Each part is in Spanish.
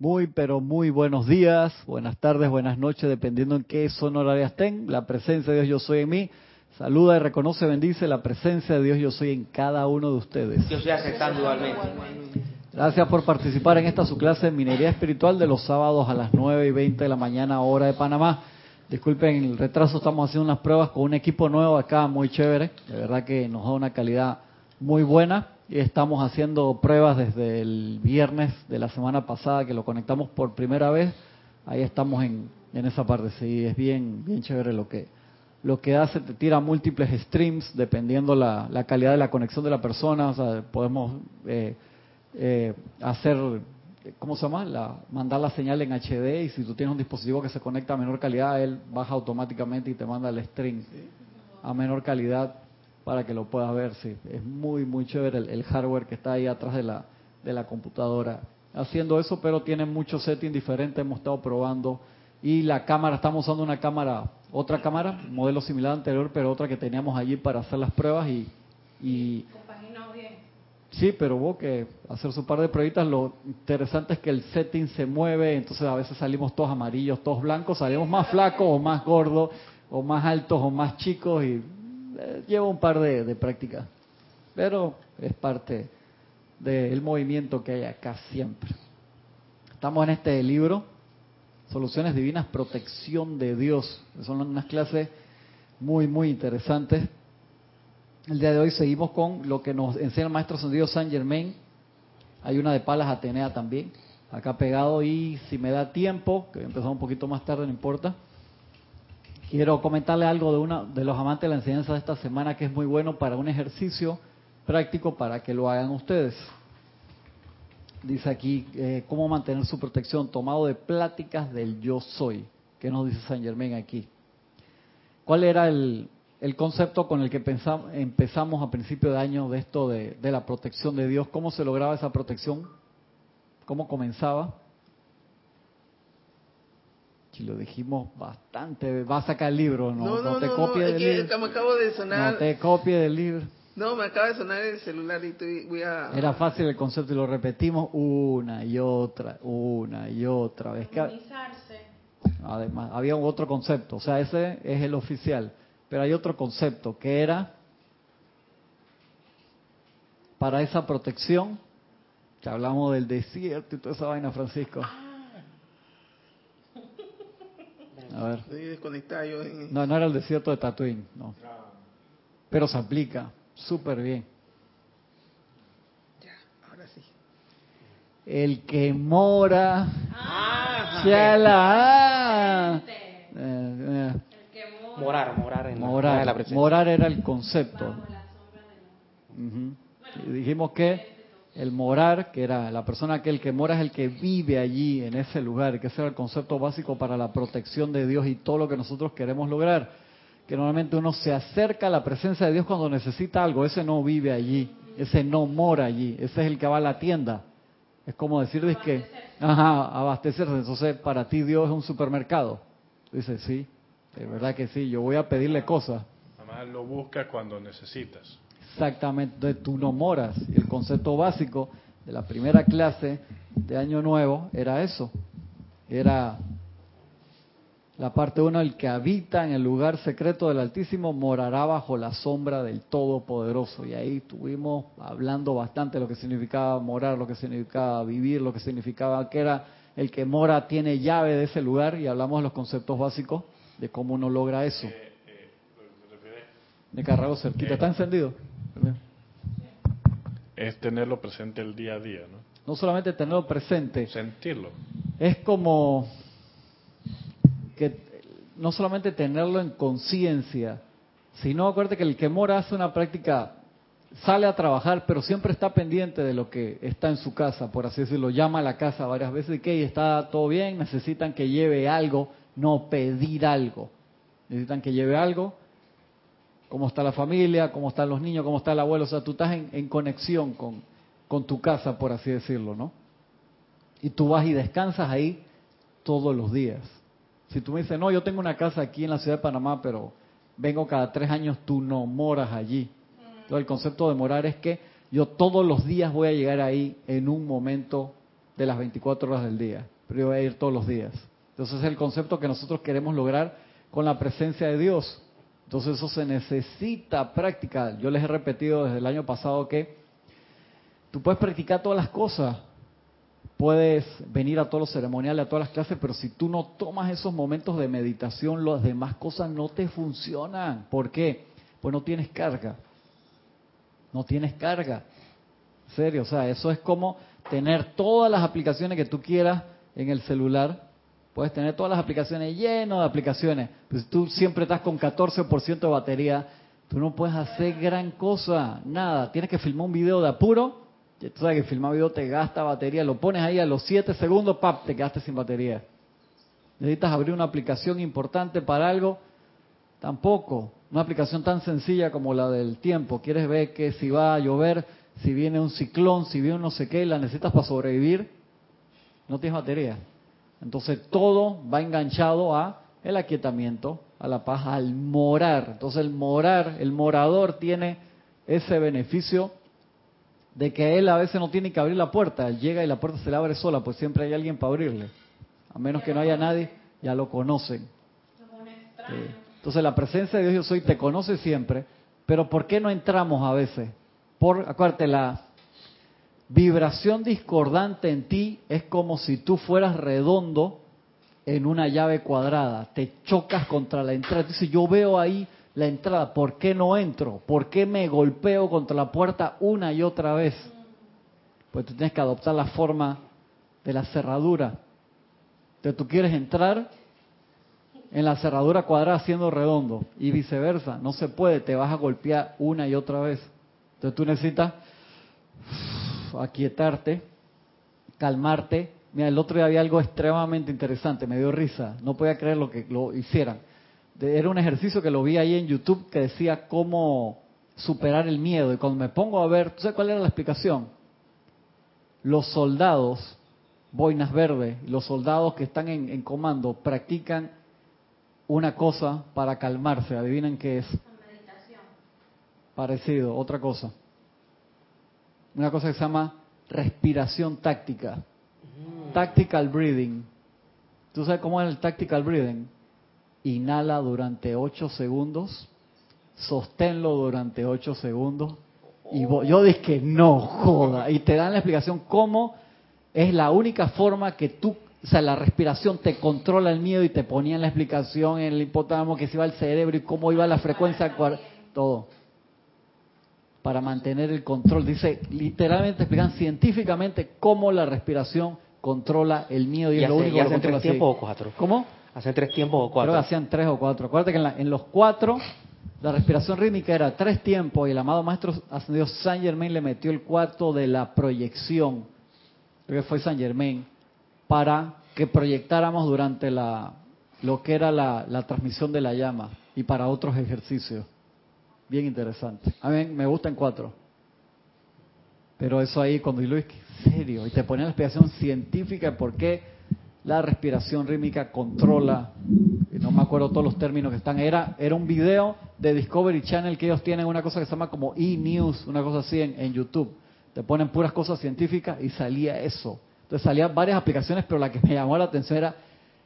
Muy, pero muy buenos días, buenas tardes, buenas noches, dependiendo en qué zona horaria estén. La presencia de Dios Yo Soy en mí. Saluda y reconoce, bendice la presencia de Dios Yo Soy en cada uno de ustedes. Yo estoy aceptando igualmente. Gracias por participar en esta su clase de minería espiritual de los sábados a las 9 y 20 de la mañana, hora de Panamá. Disculpen el retraso, estamos haciendo unas pruebas con un equipo nuevo acá, muy chévere. De verdad que nos da una calidad muy buena estamos haciendo pruebas desde el viernes de la semana pasada que lo conectamos por primera vez. Ahí estamos en, en esa parte, sí, es bien, bien chévere lo que, lo que hace, te tira múltiples streams dependiendo la, la calidad de la conexión de la persona, o sea, podemos eh, eh, hacer, ¿cómo se llama? La, mandar la señal en HD y si tú tienes un dispositivo que se conecta a menor calidad, él baja automáticamente y te manda el stream a menor calidad para que lo puedas ver. Sí, es muy, muy chévere el, hardware que está ahí atrás de la, de la computadora haciendo eso, pero tiene muchos settings diferentes, hemos estado probando. Y la cámara, estamos usando una cámara, otra cámara, modelo similar anterior, pero otra que teníamos allí para hacer las pruebas y... y bien. Sí, pero hubo que hacer su par de pruebitas. Lo interesante es que el setting se mueve, entonces a veces salimos todos amarillos, todos blancos, salimos más flacos o más gordos, o más altos o más chicos, y lleva un par de, de prácticas, pero es parte del movimiento que hay acá siempre. Estamos en este libro, Soluciones Divinas, Protección de Dios. Son unas clases muy, muy interesantes. El día de hoy seguimos con lo que nos enseña el Maestro Ascendido San Germain. Hay una de Palas Atenea también, acá pegado. Y si me da tiempo, que empezamos un poquito más tarde, no importa, Quiero comentarle algo de uno de los amantes de la enseñanza de esta semana que es muy bueno para un ejercicio práctico para que lo hagan ustedes. Dice aquí, eh, ¿cómo mantener su protección? Tomado de pláticas del yo soy. ¿Qué nos dice San Germán aquí? ¿Cuál era el, concepto con el que pensamos, empezamos a principio de año de esto de, de la protección de Dios? ¿Cómo se lograba esa protección? ¿Cómo comenzaba? Si lo dijimos bastante, va a sacar el libro, no, no, no, te no, copies del que libro. Me acabo de sonar. No te copies del libro. No, me acaba de sonar el celular y estoy, voy a... Era fácil el concepto y lo repetimos una y otra, una y otra vez. Además, había otro concepto, o sea, ese es el oficial, pero hay otro concepto que era para esa protección, que hablamos del desierto y toda esa vaina, Francisco. A ver. No, no era el desierto de Tatooine, no. Pero se aplica súper bien. Ya, ahora sí. El que mora. Ah, la eh, eh. Morar, morar en morar, la, morar era el concepto. y dijimos que el morar, que era la persona aquel que mora es el que vive allí, en ese lugar, que ese era el concepto básico para la protección de Dios y todo lo que nosotros queremos lograr. Que normalmente uno se acerca a la presencia de Dios cuando necesita algo, ese no vive allí, ese no mora allí, ese es el que va a la tienda. Es como decir que, ajá, abastecerse. Entonces, para ti Dios es un supermercado. Dice, sí, de verdad que sí, yo voy a pedirle cosas. Además lo busca cuando necesitas. Exactamente, tú no moras. El concepto básico de la primera clase de Año Nuevo era eso. Era la parte uno, el que habita en el lugar secreto del Altísimo morará bajo la sombra del Todopoderoso. Y ahí estuvimos hablando bastante de lo que significaba morar, lo que significaba vivir, lo que significaba que era el que mora tiene llave de ese lugar y hablamos de los conceptos básicos de cómo uno logra eso. Eh, eh, de carrado cerquita, ¿está encendido? Es tenerlo presente el día a día, ¿no? No solamente tenerlo presente. Sentirlo. Es como que no solamente tenerlo en conciencia, sino acuérdate que el que mora hace una práctica, sale a trabajar, pero siempre está pendiente de lo que está en su casa, por así decirlo, llama a la casa varias veces y que está todo bien, necesitan que lleve algo, no pedir algo. Necesitan que lleve algo, cómo está la familia, cómo están los niños, cómo está el abuelo. O sea, tú estás en, conexión con, con tu casa, por así decirlo, ¿no? Y tú vas y descansas ahí todos los días. Si tú me dices, no, yo tengo una casa aquí en la ciudad de Panamá, pero vengo cada tres años, tú no moras allí. Entonces el concepto de morar es que yo todos los días voy a llegar ahí en un momento de las 24 horas del día, pero yo voy a ir todos los días. Entonces es el concepto que nosotros queremos lograr con la presencia de Dios. Entonces eso se necesita práctica. Yo les he repetido desde el año pasado que tú puedes practicar todas las cosas, puedes venir a todos los ceremoniales, a todas las clases, pero si tú no tomas esos momentos de meditación, las demás cosas no te funcionan. ¿Por qué? Pues no tienes carga. No tienes carga. En serio, o sea, eso es como tener todas las aplicaciones que tú quieras en el celular. Puedes tener todas las aplicaciones llenas de aplicaciones. Pues tú siempre estás con 14% de batería. Tú no puedes hacer gran cosa, nada. Tienes que filmar un video de apuro Tú sabes que filmar video te gasta batería, lo pones ahí a los 7 segundos, ¡pap! te quedaste sin batería. Necesitas abrir una aplicación importante para algo, tampoco. Una aplicación tan sencilla como la del tiempo. Quieres ver que si va a llover, si viene un ciclón, si viene un no sé qué, la necesitas para sobrevivir, no tienes batería. Entonces todo va enganchado a el aquietamiento, a la paz, al morar. Entonces el morar, el morador tiene ese beneficio de que él a veces no tiene que abrir la puerta, él llega y la puerta se le abre sola, pues siempre hay alguien para abrirle. A menos que no haya nadie, ya lo conocen. Entonces la presencia de Dios yo soy te conoce siempre, pero ¿por qué no entramos a veces? Por, acuérdate, la vibración discordante en ti es como si tú fueras redondo en una llave cuadrada, te chocas contra la entrada. Entonces yo veo ahí la entrada, ¿por qué no entro? ¿Por qué me golpeo contra la puerta una y otra vez? Pues tú tienes que adoptar la forma de la cerradura. Entonces tú quieres entrar en la cerradura cuadrada siendo redondo y viceversa. No se puede, te vas a golpear una y otra vez. Entonces tú necesitas aquietarte, calmarte. Mira, el otro día había algo extremadamente interesante, me dio risa. No podía creer lo que lo hicieran era un ejercicio que lo vi ahí en YouTube que decía cómo superar el miedo. Y cuando me pongo a ver, ¿tú sabes cuál era la explicación? Los soldados, boinas verdes, los soldados que están en, en comando, practican una cosa para calmarse. Adivinen qué es. Meditación. Parecido, otra cosa. Una cosa que se llama respiración táctica. Tactical breathing. ¿Tú sabes cómo es el tactical breathing? inhala durante 8 segundos, sosténlo durante 8 segundos. Y yo dije que no joda. Y te dan la explicación cómo es la única forma que tú, o sea, la respiración te controla el miedo y te ponían la explicación en el hipotálamo que se iba al cerebro y cómo iba la frecuencia, todo. Para mantener el control. Dice, literalmente explican científicamente cómo la respiración controla el miedo y, es lo único que controla. tiempo o cuatro? ¿Cómo? ¿Hacen tres tiempos o cuatro? Creo que hacían tres o cuatro. Acuérdate que en, los cuatro la respiración rítmica era tres tiempos y el amado maestro ascendido Saint Germain le metió el cuarto de la proyección, creo que fue Saint Germain, para que proyectáramos durante la lo que era la, transmisión de la llama y para otros ejercicios. Bien interesante. A mí me gustan cuatro. Pero eso ahí cuando Luis, serio, y te pone la explicación científica de por qué la respiración rítmica controla, no me acuerdo todos los términos que están, era, era un video de Discovery Channel que ellos tienen una cosa que se llama como e-news, una cosa así en, en YouTube. Te ponen puras cosas científicas y salía eso. Entonces salían varias aplicaciones, pero la que me llamó la atención era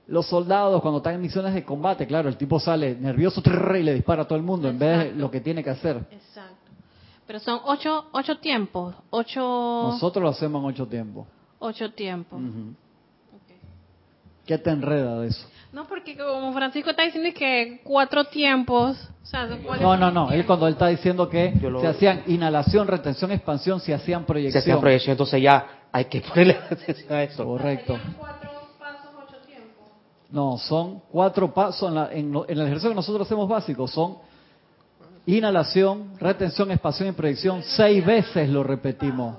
los soldados cuando están en misiones de combate. Claro, el tipo sale nervioso y le dispara a todo el mundo en vez de lo que tiene que hacer. Exacto. Pero son ocho, ocho tiempos, ocho... Nosotros lo hacemos en ocho tiempos. Ocho tiempos. ¿Qué te enreda de eso? No, porque como Francisco está diciendo que cuatro tiempos. no, no, no. Él cuando él está diciendo que se hacían inhalación, retención, expansión, se hacían proyección. Se hacían proyección, entonces ya hay que ponerle atención a eso. Correcto. No, son cuatro pasos en, en, el ejercicio que nosotros hacemos básico. Son inhalación, retención, expansión y proyección. Seis veces lo repetimos.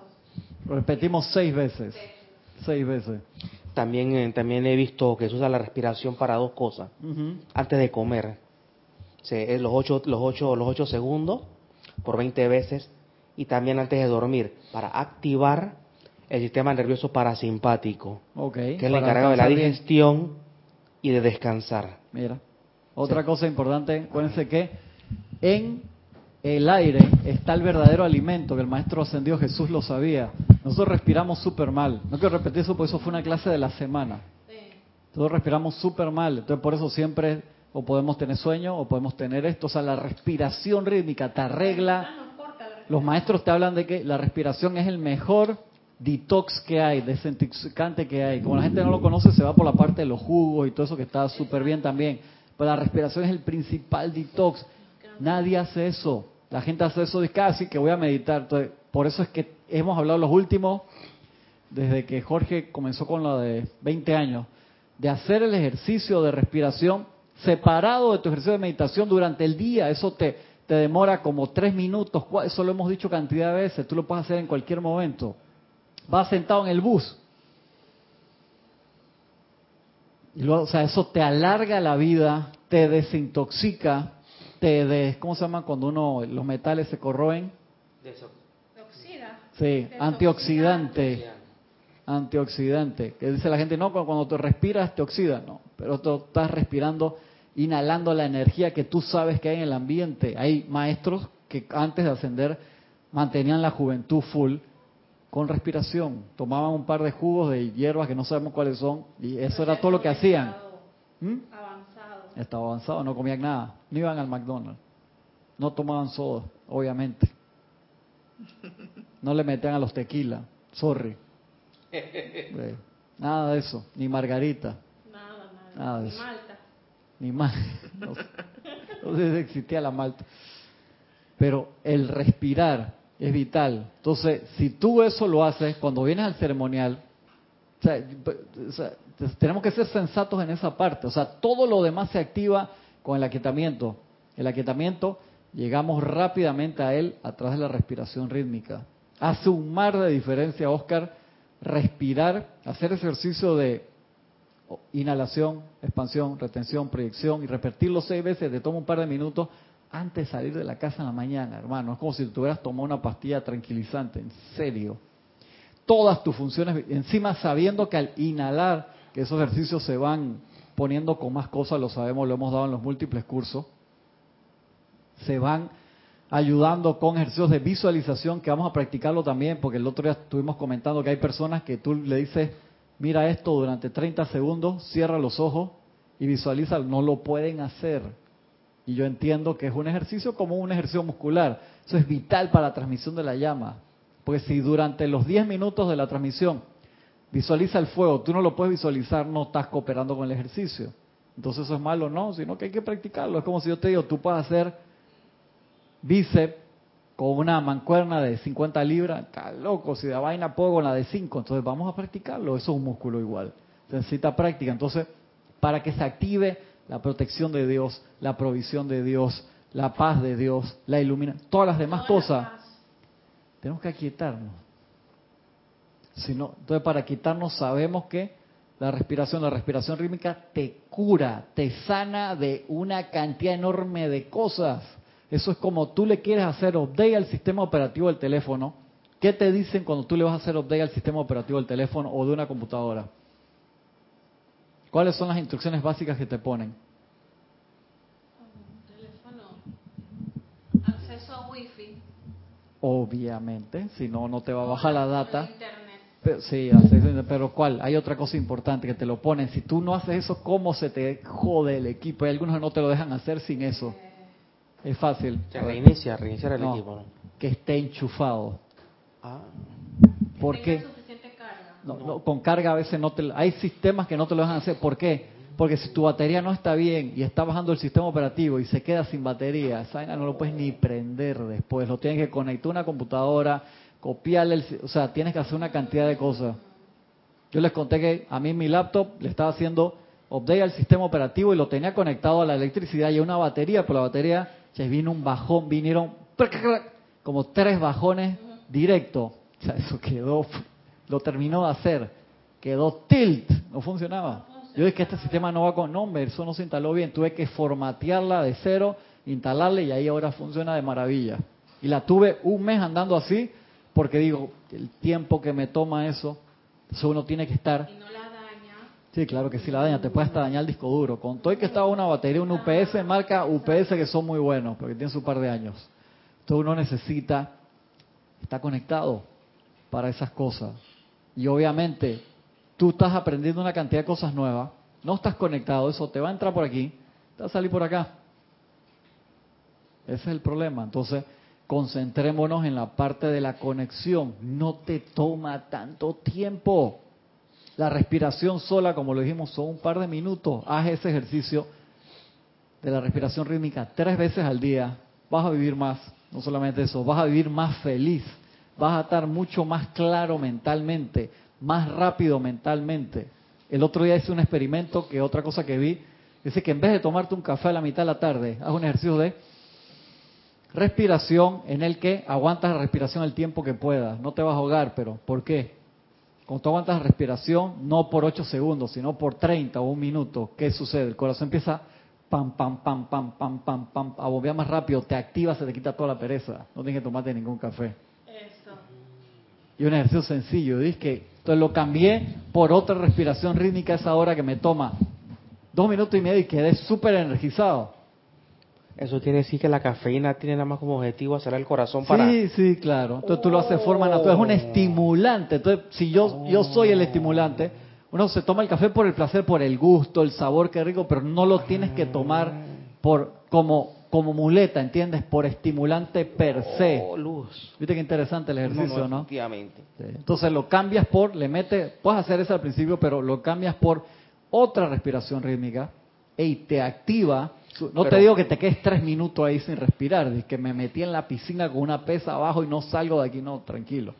Lo repetimos seis veces. Seis veces. También, eh, también he visto que se usa la respiración para dos cosas. Antes de comer, se, los, ocho, los, ocho, los ocho segundos por 20 veces. Y también antes de dormir, para activar el sistema nervioso parasimpático, que es el encargado de la digestión y de descansar. Mira, otra cosa importante, acuérdense que en el aire está el verdadero alimento, que el maestro ascendido Jesús lo sabía. Nosotros respiramos súper mal. No quiero repetir eso porque eso fue una clase de la semana. Nosotros respiramos súper mal. Entonces por eso siempre o podemos tener sueño o podemos tener esto. O sea, la respiración rítmica te arregla. Los maestros te hablan de que la respiración es el mejor detox que hay, desintoxicante que hay. Como la gente no lo conoce, se va por la parte de los jugos y todo eso que está súper bien también. Pero la respiración es el principal detox. Nadie hace eso. La gente hace eso de casi que voy a meditar. Entonces, por eso es que hemos hablado los últimos, desde que Jorge comenzó con lo de 20 años, de hacer el ejercicio de respiración separado de tu ejercicio de meditación durante el día. Eso te, te demora como tres minutos. Eso lo hemos dicho cantidad de veces. Tú lo puedes hacer en cualquier momento. Vas sentado en el bus. Y luego, o sea, eso te alarga la vida, te desintoxica, te de, ¿cómo se llama cuando uno los metales se corroen? Oxida. Sí, antioxidante. Antioxidante. Que dice la gente, no, cuando te respiras te oxida. No, pero tú estás respirando, inhalando la energía que tú sabes que hay en el ambiente. Hay maestros que antes de ascender mantenían la juventud full con respiración. Tomaban un par de jugos de hierbas que no sabemos cuáles son y eso era todo lo que hacían. ¿Mm? Avanzado. Estaba avanzado, no comían nada. No iban al McDonald's. No tomaban soda, obviamente. No le metían a los tequila. Sorry. Eh, Nada de eso. Ni margarita. Nada, nada. Nada de Ni eso. Malta. Ni más. No. No sé si existía la malta. Pero el respirar es vital. Entonces, si tú eso lo haces cuando vienes al ceremonial, tenemos que ser sensatos en esa parte. O sea, todo lo demás se activa con el aquietamiento. El aquietamiento, llegamos rápidamente a él a través de la respiración rítmica. Hace un mar de diferencia, Oscar, respirar, hacer ejercicio de inhalación, expansión, retención, proyección y repetirlo seis veces, te toma un par de minutos antes de salir de la casa en la mañana, hermano. Es como si tuvieras tomado una pastilla tranquilizante, en serio. Todas tus funciones, encima sabiendo que al inhalar, que esos ejercicios se van poniendo con más cosas, lo sabemos, lo hemos dado en los múltiples cursos, se van ayudando con ejercicios de visualización que vamos a practicarlo también, porque el otro día estuvimos comentando que hay personas que tú le dices, mira esto durante 30 segundos, cierra los ojos y visualiza, no lo pueden hacer. Y yo entiendo que es un ejercicio como un ejercicio muscular. Eso es vital para la transmisión de la llama. Porque si durante los 10 minutos de la transmisión visualiza el fuego, tú no lo puedes visualizar, no estás cooperando con el ejercicio. Entonces eso es malo, no, sino que hay que practicarlo. Es como si yo te digo, tú puedes hacer bíceps con una mancuerna de 50 libras, está loco, si da vaina puedo con la de 5, entonces vamos a practicarlo, eso es un músculo igual, se necesita práctica, entonces para que se active la protección de Dios, la provisión de Dios, la paz de Dios, la iluminación, todas las demás cosas, tenemos que aquietarnos. Si no, entonces para quitarnos sabemos que la respiración, la respiración rítmica te cura, te sana de una cantidad enorme de cosas. Eso es como tú le quieres hacer update al sistema operativo del teléfono. ¿Qué te dicen cuando tú le vas a hacer update al sistema operativo del teléfono o de una computadora? ¿Cuáles son las instrucciones básicas que te ponen? Teléfono. Acceso a wifi. Obviamente, si no, no te va a bajar la data. Pero, sí, acceso- pero ¿cuál? Hay otra cosa importante que te lo ponen. Si tú no haces eso, ¿cómo se te jode el equipo? Hay algunos que no te lo dejan hacer sin eso. Es fácil. Se reinicia, reiniciar el No, equipo. ¿no? Que esté enchufado. Ah, ¿Por Tenga qué? No, no, con carga a veces no te... Hay sistemas que no te lo dejan hacer. ¿Por qué? Porque si tu batería no está bien y está bajando el sistema operativo y se queda sin batería, esa no lo puedes ni prender después. Lo tienes que conectar a una computadora, copiarle, el, o sea, tienes que hacer una cantidad de cosas. Yo les conté que a mí mi laptop le estaba haciendo update al sistema operativo y lo tenía conectado a la electricidad y a una batería, pero la batería, che, vino un bajón, vinieron como tres bajones directo. O sea, eso quedó, lo terminó de hacer, quedó tilt, no funcionaba. Yo dije que este sistema no va con nombre, eso no se instaló bien, tuve que formatearla de cero, instalarla y ahí ahora funciona de maravilla. Y la tuve un mes andando así, porque digo, el tiempo que me toma eso, eso uno tiene que estar Y no la daña. Sí, claro que sí la daña, te puede hasta dañar el disco duro. Con todo y que estaba una batería, un UPS, marca UPS que son muy buenos, porque tienen su par de años. Entonces uno necesita estar conectado para esas cosas. Y obviamente tú estás aprendiendo una cantidad de cosas nuevas, no estás conectado, eso te va a entrar por aquí, te va a salir por acá. Ese es el problema. Entonces, concentrémonos en la parte de la conexión. No te toma tanto tiempo. La respiración sola, como lo dijimos, son un par de minutos. Haz ese ejercicio de la respiración rítmica tres veces al día. Vas a vivir más. No solamente eso, vas a vivir más feliz. Vas a estar mucho más claro mentalmente, más rápido mentalmente. El otro día hice un experimento que otra cosa que vi, dice que en vez de tomarte un café a la mitad de la tarde, haz un ejercicio de respiración en el que aguantas la respiración el tiempo que puedas. No te vas a ahogar, pero ¿por qué? Cuando tú aguantas la respiración, no por 8 segundos, sino por 30 o un minuto, ¿qué sucede? El corazón empieza pam, pam, pam, pam, pam, pam, pam, a bombear más rápido, te activa, se te quita toda la pereza. No tienes que tomarte ningún café. Y un ejercicio sencillo, ¿dices que Entonces lo cambié por otra respiración rítmica esa hora que me toma dos minutos y medio y quedé súper energizado. Eso quiere decir que la cafeína tiene nada más como objetivo hacer el corazón para... Sí, sí, claro. Entonces tú lo haces de forma natural. Es un estimulante. Entonces, si yo, yo soy el estimulante, uno se toma el café por el placer, por el gusto, el sabor, qué rico, pero no lo tienes que tomar por como como muleta, ¿entiendes? Por estimulante per se. Oh, luz. Viste qué interesante el ejercicio, ¿no? Efectivamente. Sí. Entonces lo cambias por, le metes, puedes hacer eso al principio, pero lo cambias por otra respiración rítmica y te activa. No te digo que te quedes tres minutos ahí sin respirar, de que me metí en la piscina con una pesa abajo y no salgo de aquí, no, tranquilo.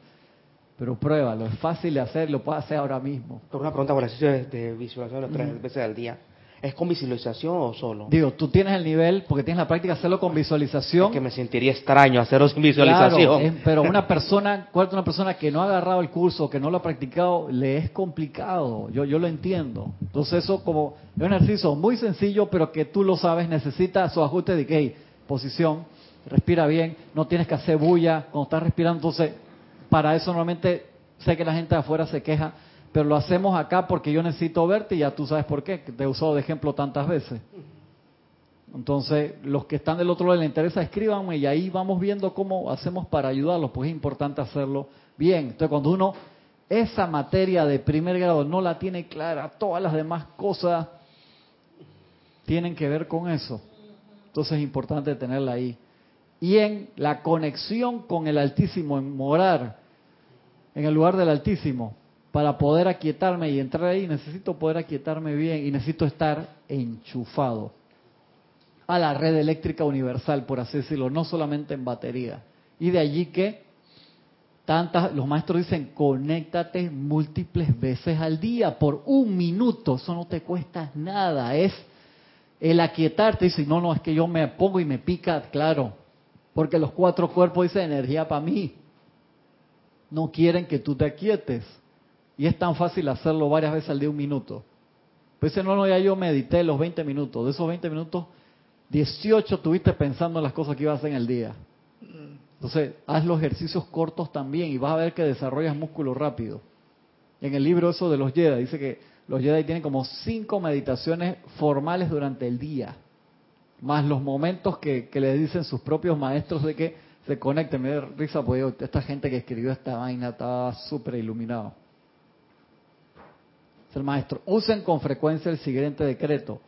Pero pruébalo, es fácil de hacer, lo puedes hacer ahora mismo. Una pregunta por el ejercicio de, de visualización los tres veces al día. ¿Es con visualización o solo? Digo, tú tienes el nivel, porque tienes la práctica de hacerlo con visualización. Es que me sentiría extraño hacerlo sin Claro, visualización. es- pero una persona, ¿cuál es una persona que no ha agarrado el curso, que no lo ha practicado, le es complicado. Yo, yo lo entiendo. Entonces eso como es un ejercicio muy sencillo, pero que tú lo sabes, necesita su ajuste de que hey, posición, respira bien, no tienes que hacer bulla cuando estás respirando. Entonces, para eso normalmente sé que la gente de afuera se queja, pero lo hacemos acá porque yo necesito verte y ya tú sabes por qué, te he usado de ejemplo tantas veces. Entonces, los que están del otro lado les interesa, escríbanme y ahí vamos viendo cómo hacemos para ayudarlos, pues es importante hacerlo bien. Entonces, cuando uno esa materia de primer grado no la tiene clara, todas las demás cosas tienen que ver con eso. Entonces es importante tenerla ahí. Y en la conexión con el Altísimo, en morar en el lugar del Altísimo, para poder aquietarme y entrar ahí, necesito poder aquietarme bien y necesito estar enchufado a la red eléctrica universal, por así decirlo, no solamente en batería. Y de allí que tantas, los maestros dicen, conéctate múltiples veces al día por un minuto, eso no te cuesta nada, es el aquietarte, dice, no, no, es que yo me pongo y me pica, claro, porque los cuatro cuerpos dicen energía para mí, no quieren que tú te aquietes. Y es tan fácil hacerlo varias veces al día, un minuto. Pues dice, no, no, ya yo medité los 20 minutos. De esos 20 minutos, 18 tuviste pensando en las cosas que ibas a hacer en el día. Entonces, haz los ejercicios cortos también y vas a ver que desarrollas músculo rápido. En el libro eso de los Jedi, dice que los Jedi tienen como cinco meditaciones formales durante el día, más los momentos que, que le dicen sus propios maestros de que se conecten. Me da risa porque esta gente que escribió esta vaina estaba súper iluminado. El maestro. Usen con frecuencia el siguiente decreto.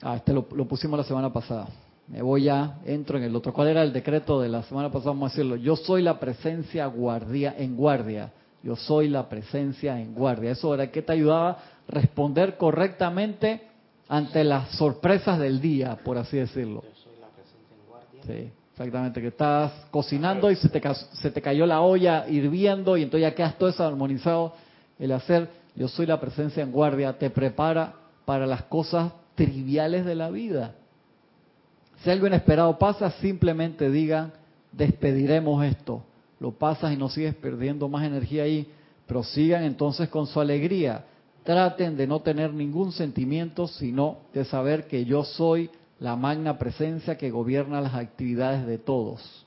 Ah, este lo, lo pusimos la semana pasada. Me voy ya, entro en el otro. ¿Cuál era el decreto de la semana pasada? Vamos a decirlo. Yo soy la presencia guardia, en guardia. Yo soy la presencia en guardia. Eso era que te ayudaba a responder correctamente ante las sorpresas del día, por así decirlo. Sí, exactamente. Que estás cocinando y se te, se te cayó la olla hirviendo y entonces ya quedas todo eso armonizado. El hacer yo soy la presencia en guardia te prepara para las cosas triviales de la vida. Si algo inesperado pasa, simplemente digan, despediremos esto. Lo pasas y no sigues perdiendo más energía ahí. Prosigan entonces con su alegría. Traten de no tener ningún sentimiento, sino de saber que yo soy la magna presencia que gobierna las actividades de todos.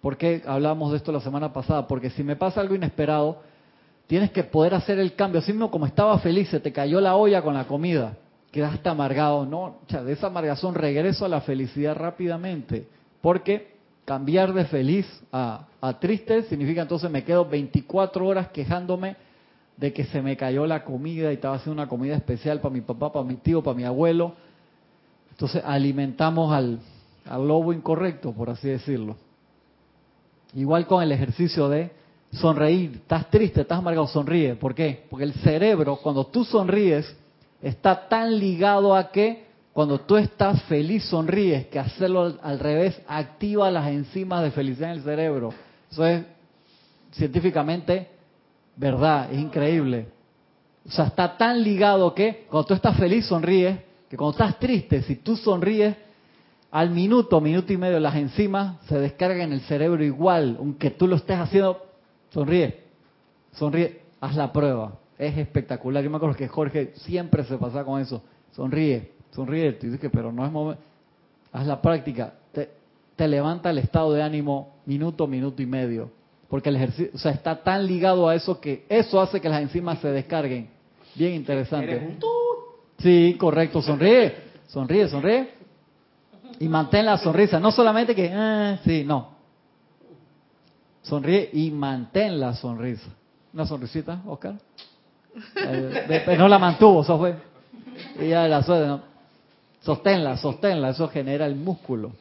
¿Por qué hablamos de esto la semana pasada? Porque si me pasa algo inesperado, tienes que poder hacer el cambio. Así mismo como estaba feliz, se te cayó la olla con la comida, quedaste amargado. No, de esa amargazón regreso a la felicidad rápidamente. Porque cambiar de feliz a, triste significa entonces me quedo 24 horas quejándome de que se me cayó la comida y estaba haciendo una comida especial para mi papá, para mi tío, para mi abuelo. Entonces alimentamos al, al lobo incorrecto, por así decirlo. Igual con el ejercicio de sonreír. Estás triste, estás amargado, sonríe. ¿Por qué? Porque el cerebro, cuando tú sonríes, está tan ligado a que cuando tú estás feliz sonríes, que hacerlo al, al revés activa las enzimas de felicidad en el cerebro. Eso es científicamente verdad, es increíble. O sea, está tan ligado que cuando tú estás feliz sonríes, que cuando estás triste, si tú sonríes, al minuto, minuto y medio, las enzimas se descargan en el cerebro igual, aunque tú lo estés haciendo, sonríe, sonríe, haz la prueba, es espectacular. Yo me acuerdo que Jorge siempre se pasaba con eso, sonríe, sonríe, tú dices que, pero no es momento, haz la práctica, te, te levanta el estado de ánimo minuto, minuto y medio, porque el ejercicio, o sea, está tan ligado a eso que eso hace que las enzimas se descarguen. Bien interesante. Sí, correcto, sonríe, sonríe, sonríe. Y mantén la sonrisa, no solamente que, ah, sí, no. Sonríe y mantén la sonrisa. Una sonrisita, Oscar. Eh, no la mantuvo, eso fue. Y ya la suerte, ¿no? Sosténla, sosténla, eso genera el músculo.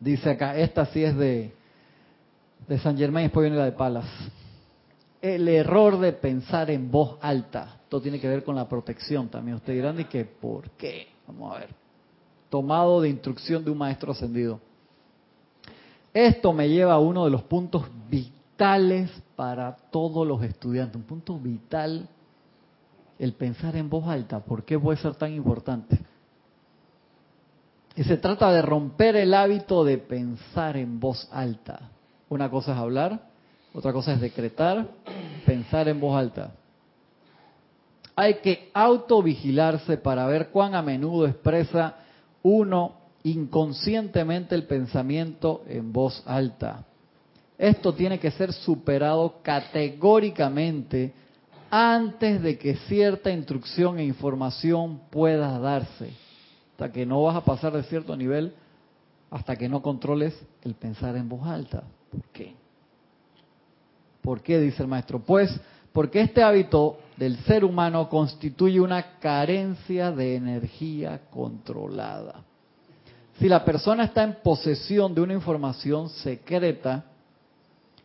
Dice acá, esta sí es de, de San Germain, después viene la de Palas. El error de pensar en voz alta. Esto tiene que ver con la protección también. Ustedes dirán, ¿y que por qué? Vamos a ver. Tomado de instrucción de un maestro ascendido. Esto me lleva a uno de los puntos vitales para todos los estudiantes. Un punto vital, el pensar en voz alta. ¿Por qué puede ser tan importante? Y se trata de romper el hábito de pensar en voz alta. Una cosa es hablar, otra cosa es decretar, pensar en voz alta. Hay que autovigilarse para ver cuán a menudo expresa uno inconscientemente el pensamiento en voz alta. Esto tiene que ser superado categóricamente antes de que cierta instrucción e información pueda darse. Hasta que no vas a pasar de cierto nivel hasta que no controles el pensar en voz alta. ¿Por qué? ¿Por qué? Dice el maestro. Pues porque este hábito del ser humano constituye una carencia de energía controlada. Si la persona está en posesión de una información secreta,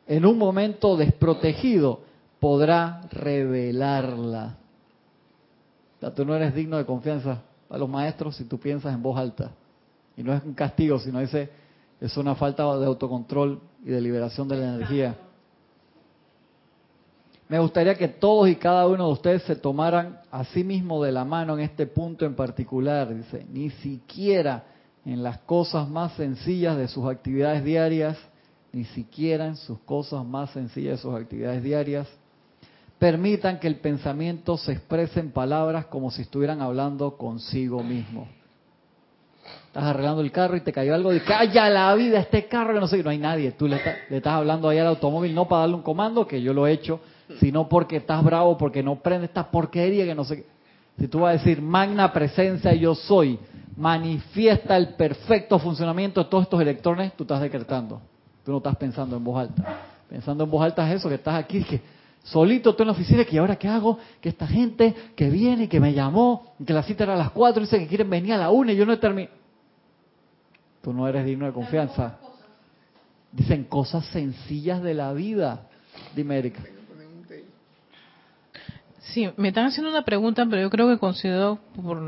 en un momento desprotegido podrá revelarla. O sea, tú no eres digno de confianza a los maestros si tú piensas en voz alta. Y no es un castigo, sino dice, es una falta de autocontrol y de liberación de la energía. Me gustaría que todos y cada uno de ustedes se tomaran a sí mismo de la mano en este punto en particular. Dice, ni siquiera en las cosas más sencillas de sus actividades diarias, ni siquiera en sus cosas más sencillas de sus actividades diarias, permitan que el pensamiento se exprese en palabras como si estuvieran hablando consigo mismo. Estás arreglando el carro y te cayó algo de calla la vida este carro que no sé, no hay nadie. Tú le, estás- hablando ahí al automóvil no para darle un comando, que yo lo he hecho, sino porque estás bravo, porque no prende esta porquería que no sé. Si tú vas a decir, magna presencia yo soy, manifiesta el perfecto funcionamiento de todos estos electrones, tú estás decretando. Tú no estás pensando en voz alta. Pensando en voz alta es eso, que estás aquí, que solito tú en la oficina, que ahora qué hago, que esta gente que viene, que me llamó, que la cita era a las 4, dice que quieren venir a la 1 y yo no he terminado. Tú no eres digno de confianza. Dicen cosas sencillas de la vida. Dime, Erika. Sí, me están haciendo una pregunta, pero yo creo que considero, por,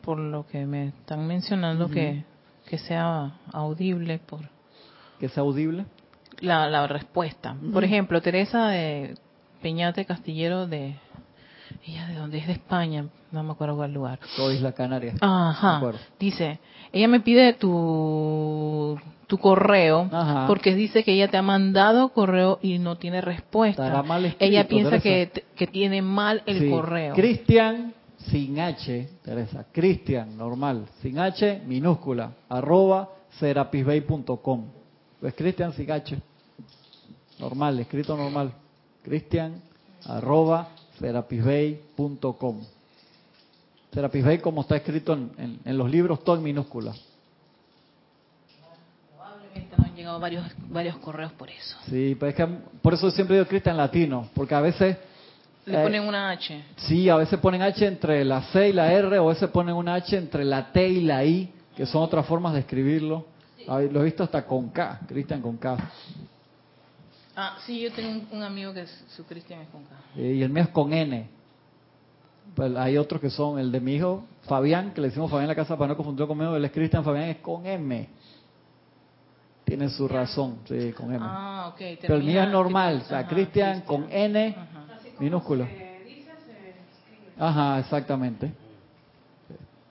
por lo que me están mencionando, que, que sea audible por Que sea audible. la, la respuesta. Por ejemplo, Teresa de Peñate Castillero de... Ella de dónde es de España, no me acuerdo cuál lugar. Todo Isla Canaria. Ajá. Dice, ella me pide tu, tu correo Ajá. porque dice que ella te ha mandado correo y no tiene respuesta. Mal escrito, ella piensa que, que tiene mal el Sí. correo. Cristian sin H, Teresa. Cristian, normal. Sin H, minúscula. Arroba serapisbay.com. Pues Cristian sin H. Normal, escrito normal. Cristian arroba serapisbay.com. Serapisbay como está escrito en, en- en los libros, todo en minúscula. llegado varios varios correos por eso. Sí, pues es que por eso siempre digo Cristian latino, porque a veces Le Eh, ponen una H. Sí, a veces ponen H entre la C y la R, o a veces ponen una H entre la T y la I, que son otras formas de escribirlo. Ah, Lo he visto hasta con K, Cristian con K. Ah, sí, yo tengo un, un amigo que es- su Cristian es con K. Y el mío es con N. Pues hay otros que son, el de mi hijo, Fabián, que le decimos Fabián en la casa para no confundirlo conmigo, él es Cristian, Fabián es con M. Tiene su razón, sí, con M. Ah, ok. Pero el mío es termina- normal, o sea, Cristian con N Ajá. Minúsculo. Ajá, exactamente.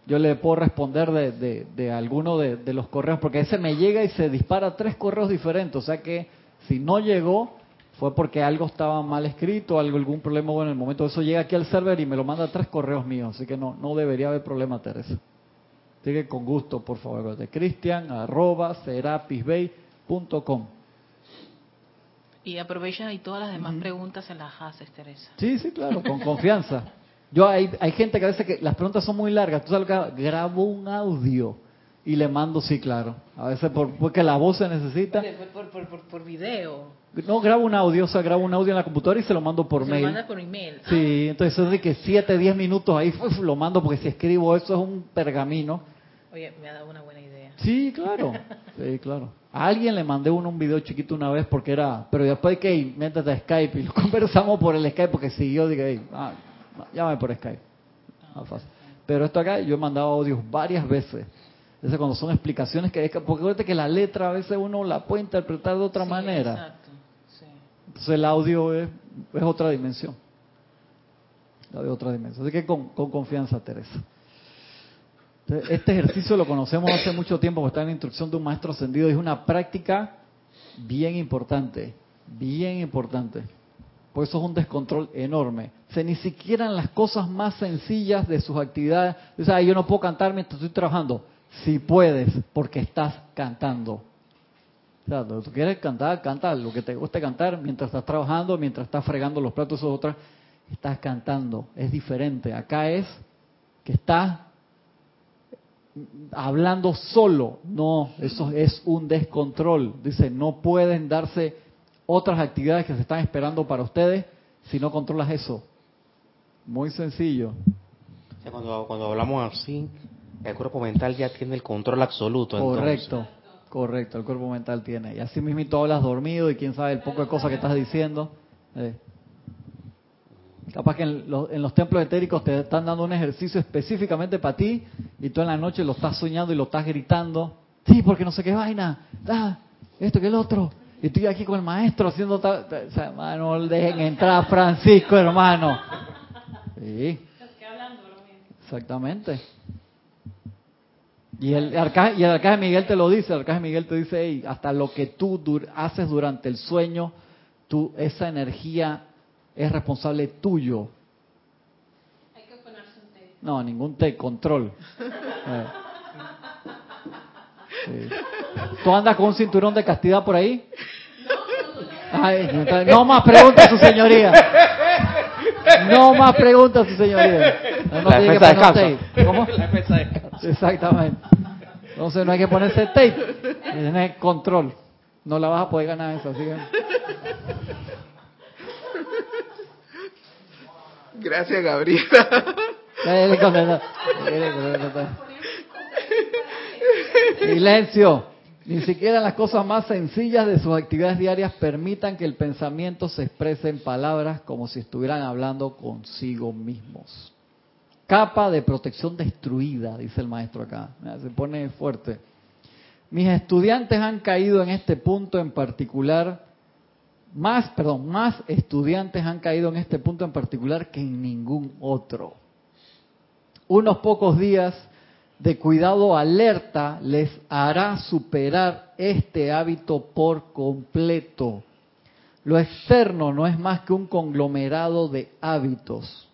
Yo le puedo responder de, de, de alguno de, de los correos, porque ese me llega y se dispara tres correos diferentes. O sea que si no llegó, fue porque algo estaba mal escrito, algo, algún problema hubo en el momento. Eso llega aquí al server y me lo manda tres correos míos. Así que no, no debería haber problema, Teresa. Así que con gusto, por favor, de cristian arroba serapisbay.com. Y aprovecha y todas las demás preguntas se las haces, Teresa. Sí, sí, claro, con confianza. Yo hay, hay gente que a veces que las preguntas son muy largas, tú sabes lo que grabo un audio y le mando, sí, claro. A veces por, porque la voz se necesita. Por, por, por, por video. No, grabo un audio, o sea, grabo un audio en la computadora y se lo mando por se mail. lo manda por email. Sí, entonces es de que 7, 10 minutos ahí uf, lo mando porque si escribo eso es un pergamino. Oye, me ha dado una buena idea. Sí, claro. Sí, claro. A alguien le mandé uno un video chiquito una vez porque era, pero después que hey, métete a Skype y lo conversamos por el Skype porque siguió, dije, hey, ah, llámame por Skype. Más fácil. Pero esto acá yo he mandado audios varias veces. Ese cuando son explicaciones que porque acuérdate que la letra a veces uno la puede interpretar de otra Sí, manera. Exacto. Sí. Entonces el audio es, es otra dimensión. La de otra dimensión. Así que con, con confianza, Teresa. Entonces, Este ejercicio lo conocemos hace mucho tiempo, porque está en la instrucción de un maestro ascendido. Es una práctica bien importante, bien importante. Por eso es un descontrol enorme. O ni siquiera en las cosas más sencillas de sus actividades. O sea, yo no puedo cantar mientras estoy trabajando. Si puedes, porque estás cantando. O sea, tú quieres cantar, canta lo que te guste cantar mientras estás trabajando, mientras estás fregando los platos o otras, estás cantando. Es diferente. Acá es que estás hablando solo. No, eso es un descontrol. Dice, no pueden darse otras actividades que se están esperando para ustedes si no controlas eso. Muy sencillo. O sea, cuando, cuando hablamos así, el cuerpo mental ya tiene el control absoluto. entonces. Correcto, correcto, el cuerpo mental tiene. Y así mismo hablas dormido y quién sabe el poco de cosas que estás diciendo. Eh. Capaz que en los, en los templos etéricos te están dando un ejercicio específicamente para ti y tú en la noche lo estás soñando y lo estás gritando. Sí, porque no sé qué vaina. Ah, esto que el otro. Y estoy aquí con el maestro haciendo... O sea, hermano, no dejen entrar a Francisco, hermano. Sí. Exactamente. Y el, arca- y el arcángel Miguel te lo dice, el arcángel Miguel te dice, "Ey, hasta lo que tú dur- haces durante el sueño, tú, esa energía es responsable tuyo. Hay que ponerse un té. No, ningún te control. Eh. Sí. ¿Tú andas con un cinturón de castidad por ahí? Ay, no más preguntas, su señoría. No más preguntas, su señoría. No, no La tiene que defensa poner descansa. tape. ¿Cómo? Exactamente. Entonces no hay que ponerse tape. Tienes control. No la vas a poder ganar esa, así que... Gracias, Gabriela. Silencio. Ni siquiera las cosas más sencillas de sus actividades diarias permitan que el pensamiento se exprese en palabras como si estuvieran hablando consigo mismos. Capa de protección destruida, dice el maestro acá. Se pone fuerte. Mis estudiantes han caído en este punto en particular, más, perdón, más estudiantes han caído en este punto en particular que en ningún otro unos pocos días de cuidado alerta les hará superar este hábito por completo. Lo externo no es más que un conglomerado de hábitos.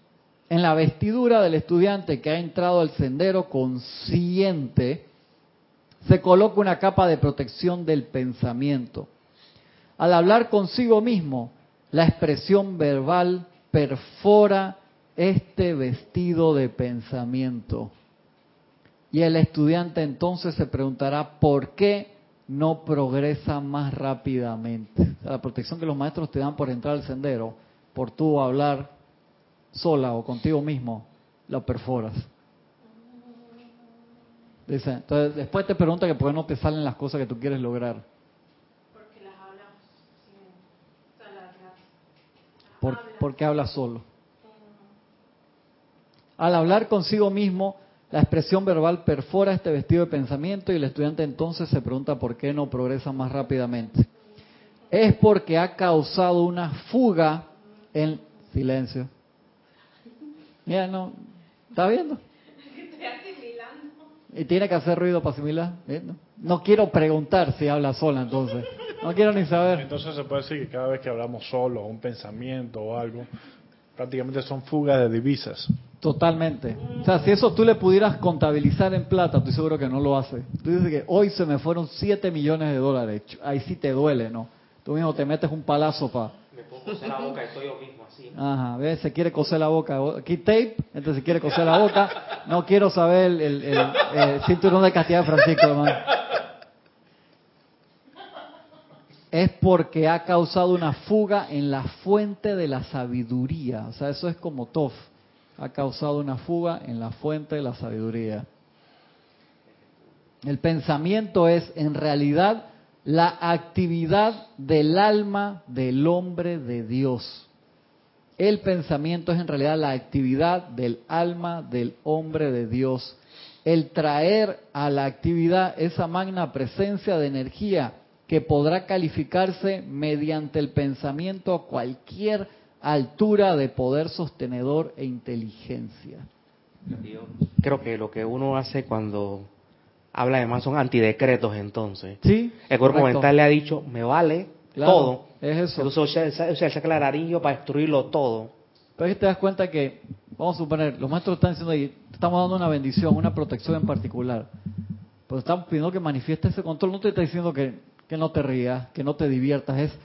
En la vestidura del estudiante que ha entrado al sendero consciente, se coloca una capa de protección del pensamiento. Al hablar consigo mismo, la expresión verbal perfora este vestido de pensamiento. Y el estudiante entonces se preguntará por qué no progresa más rápidamente. La protección que los maestros te dan por entrar al sendero, por tú hablar sola o contigo mismo, la perforas. Dice, entonces después te pregunta que por qué no te salen las cosas que tú quieres lograr. Porque las hablas ¿Por, ¿por qué hablas solo? Al hablar consigo mismo, la expresión verbal perfora este vestido de pensamiento y el estudiante entonces se pregunta por qué no progresa más rápidamente. Es porque ha causado una fuga en silencio. Mira, no, ¿está viendo? Y tiene que hacer ruido para asimilar. ¿eh? No, no quiero preguntar si habla sola entonces. No quiero ni saber. Entonces se puede decir que cada vez que hablamos solo, un pensamiento o algo, prácticamente son fugas de divisas. Totalmente. O sea, si eso tú le pudieras contabilizar en plata, estoy seguro que no lo hace. Tú dices que hoy se me fueron 7 millones de dólares. Ahí sí te duele, ¿no? Tú mismo te metes un palazo para... Me puedo coser la boca y estoy yo mismo así. Ajá, ¿ves? Se quiere coser la boca. Aquí tape, entonces se quiere coser la boca. No quiero saber el, el- el- el cinturón de castidad de Francisco, hermano. Es porque ha causado una fuga en la fuente de la sabiduría. O sea, eso es como Tof. Ha causado una fuga en la fuente de la sabiduría. El pensamiento es en realidad la actividad del alma del hombre de Dios. El pensamiento es en realidad la actividad del alma del hombre de Dios. El traer a la actividad esa magna presencia de energía que podrá calificarse mediante el pensamiento a cualquier altura de poder sostenedor e inteligencia. Yo creo que lo que uno hace cuando habla de más son antidecretos entonces. ¿Sí? El cuerpo correcto. mental le ha dicho, me vale Claro, todo. Es eso. Entonces usa, usa el saclararillo para destruirlo todo. Pero que te das cuenta que, vamos a suponer, los maestros están diciendo ahí, te estamos dando una bendición, una protección en particular. Pero estamos pidiendo que manifieste ese control. No te está diciendo que, que no te rías, que no te diviertas. Es,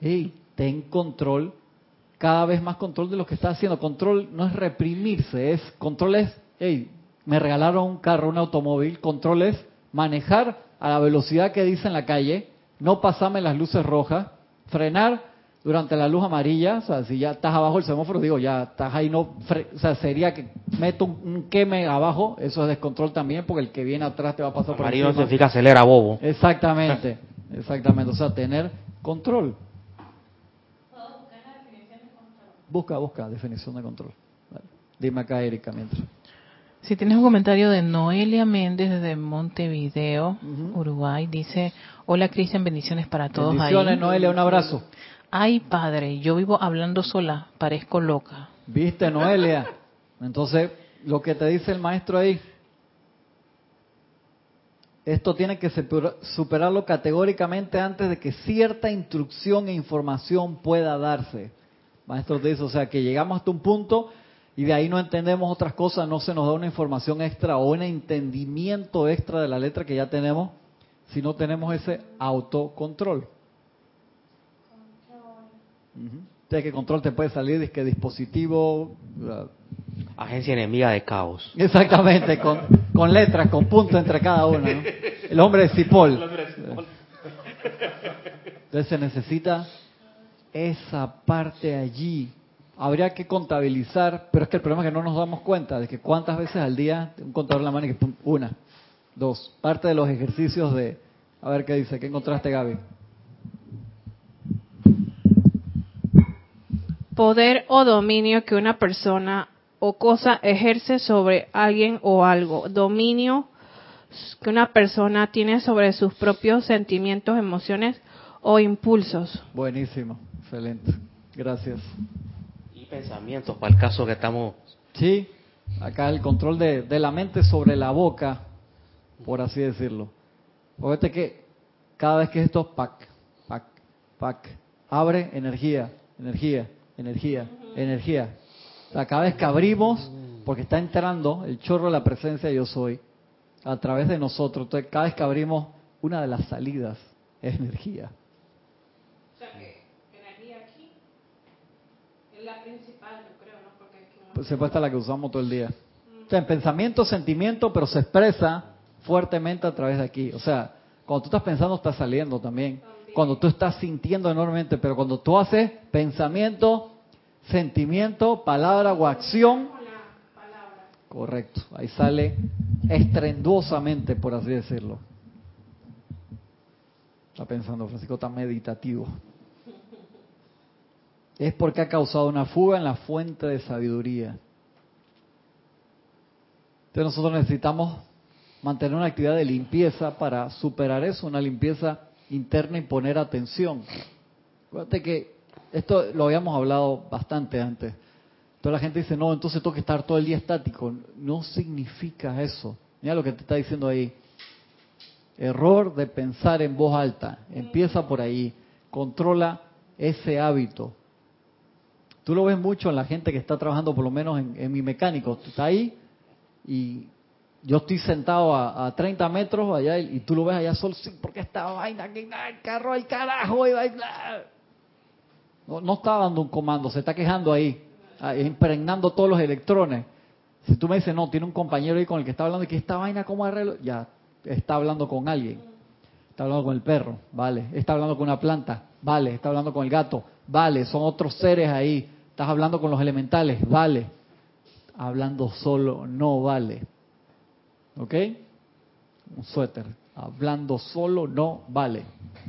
hey, ten control, cada vez más control de lo que estás haciendo. Control no es reprimirse, es control es, hey, me regalaron un carro, un automóvil. Control es manejar a la velocidad que dice en la calle, no pasarme las luces rojas, frenar durante la luz amarilla, o sea, si ya estás abajo del semáforo, digo, ya estás ahí, no, fre- o sea, sería que meto un, un queme abajo, eso es descontrol también, porque el que viene atrás te va a pasar por Amarillo encima. significa acelera, bobo. Exactamente, exactamente, o sea, tener control. Busca, busca, definición de control. Vale. Dime acá, Erika, mientras. Si tienes un comentario de Noelia Méndez desde Montevideo. Uruguay, dice, hola Cristian, bendiciones para todos Bendiciones, ahí. Noelia, un abrazo. Ay, padre, yo vivo hablando sola, parezco loca. ¿Viste, Noelia? Entonces, lo que te dice el maestro ahí, esto tiene que superarlo categóricamente antes de que cierta instrucción e información pueda darse. Maestro dice, o sea, que llegamos hasta un punto y de ahí no entendemos otras cosas, no se nos da una información extra o un entendimiento extra de la letra que ya tenemos, si no tenemos ese autocontrol. Sea, que control te puede salir de que dispositivo, uh, Agencia enemiga de caos. Exactamente, con, con letras, con puntos entre cada uno. ¿no? El hombre de Cipoll. Entonces se necesita esa parte allí. Habría que contabilizar, pero es que el problema es que no nos damos cuenta de que cuántas veces al día un contador en la mano y que pum, una, dos. Parte de los ejercicios de, a ver qué dice, ¿qué encontraste Gaby? Poder o dominio que una persona o cosa ejerce sobre alguien o algo. Dominio que una persona tiene sobre sus propios sentimientos, emociones o impulsos. Buenísimo, excelente, gracias. Y pensamientos, para el caso que estamos... Sí, acá el control de, de la mente sobre la boca, por así decirlo. Fíjate que cada vez que esto, pac, pac, pac, abre energía, energía, energía, energía. O sea, cada vez que abrimos, porque está entrando el chorro de la presencia yo soy, a través de nosotros. Entonces, cada vez que abrimos, una de las salidas es energía. O sea que energía aquí es la principal, yo creo, ¿no? Porque aquí no- Pues esta la que usamos todo el día. O sea, en pensamiento, sentimiento, pero se expresa fuertemente a través de aquí. O sea, Cuando tú estás pensando, está saliendo también. Cuando tú estás sintiendo enormemente, pero cuando tú haces pensamiento, sentimiento, palabra o acción, correcto, ahí sale estrenduosamente, por así decirlo. Está pensando, Francisco está meditativo. Es porque ha causado una fuga en la fuente de sabiduría. Entonces nosotros necesitamos mantener una actividad de limpieza para superar eso, una limpieza interna y poner atención. Acuérdate que esto lo habíamos hablado bastante antes. Toda la gente dice, no, entonces tengo que estar todo el día estático. No significa eso. Mira lo que te está diciendo ahí. Error de pensar en voz alta. Empieza por ahí. Controla ese hábito. Tú lo ves mucho en la gente que está trabajando, por lo menos en, mi mecánico. Tú estás ahí y yo estoy sentado a, 30 metros allá y, tú lo ves allá solo, sí, porque esta vaina, que el carro al carajo, y no, no está dando un comando, se está quejando ahí, impregnando todos los electrones. Si tú me dices, no, tiene un compañero ahí con el que está hablando y que esta vaina, ¿cómo arreglo? Ya, está hablando con alguien. Está hablando con el perro, vale. Está hablando con una planta, vale. Está hablando con el gato, vale. Son otros seres ahí. Estás hablando con los elementales, vale. Hablando solo no vale. ¿Ok? Un suéter. Hablando solo no vale.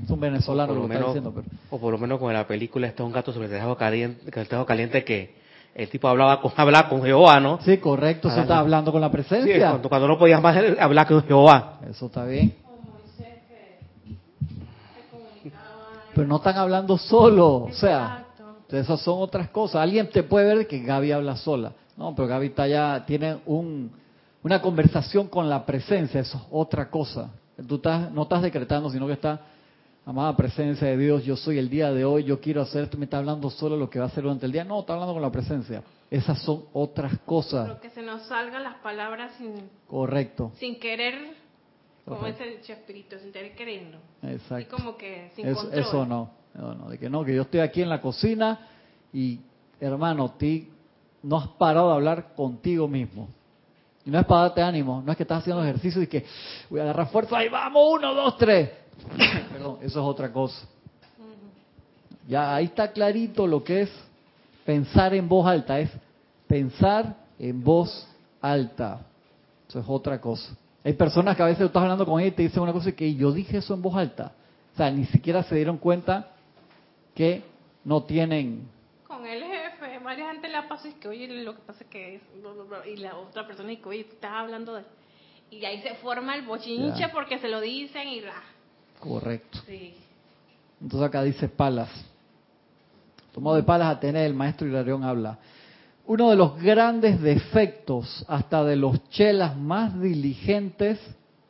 Es un venezolano lo, lo menos, está diciendo. O por lo menos con la película está un gato sobre el tejado caliente, el tejado caliente que el tipo hablaba con, hablaba con Jehová, ¿no? Sí, correcto. Eso está hablando con la presencia. Sí, cuando, cuando no podías más hablar con Jehová. Eso está bien. Pero no están hablando solo. O sea, esas son otras cosas. Alguien te puede ver que Gaby habla sola. No, pero Gaby está ya, tiene un, una conversación con la presencia, eso es otra cosa. Tú estás, no estás decretando, sino que está, amada presencia de Dios, yo soy el día de hoy, yo quiero hacer esto, me está hablando solo lo que va a hacer durante el día. No, está hablando con la presencia. Esas son otras cosas. Pero que se nos salgan las palabras sin, Correcto. sin querer, como es el espíritu, sin querer queriendo. Exacto. Y como que sin eso, control. Eso no, no, no, de que no, que yo estoy aquí en la cocina y, hermano, ti no has parado de hablar contigo mismo. Y no es para darte ánimo, no es que estás haciendo ejercicio y que voy a agarrar fuerza y vamos, uno, dos, tres. Perdón, eso es otra cosa. Ya ahí está clarito lo que es pensar en voz alta, es pensar en voz alta. Eso es otra cosa. Hay personas que a veces estás hablando con ellos y te dicen una cosa y que yo dije eso en voz alta. O sea, ni siquiera se dieron cuenta que no tienen varias gente le pasa y que, oye, lo que pasa es que es, y la otra persona dice, oye, estás hablando de... Y ahí se forma el bochinche porque se lo dicen y la... Correcto. Sí. Entonces acá dice Palas. Tomado de Palas a tener el maestro Hilarión habla. Uno de los grandes defectos hasta de los chelas más diligentes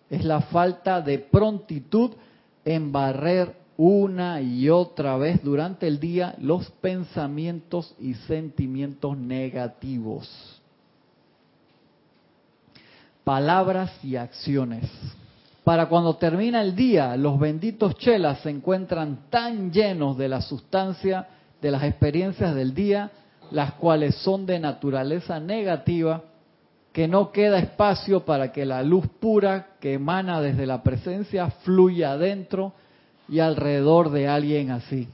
es la falta de prontitud en barrer una y otra vez durante el día los pensamientos y sentimientos negativos. Palabras y acciones. Para cuando termina el día, los benditos chelas se encuentran tan llenos de la sustancia de las experiencias del día, las cuales son de naturaleza negativa, que no queda espacio para que la luz pura que emana desde la presencia fluya adentro y alrededor de alguien así.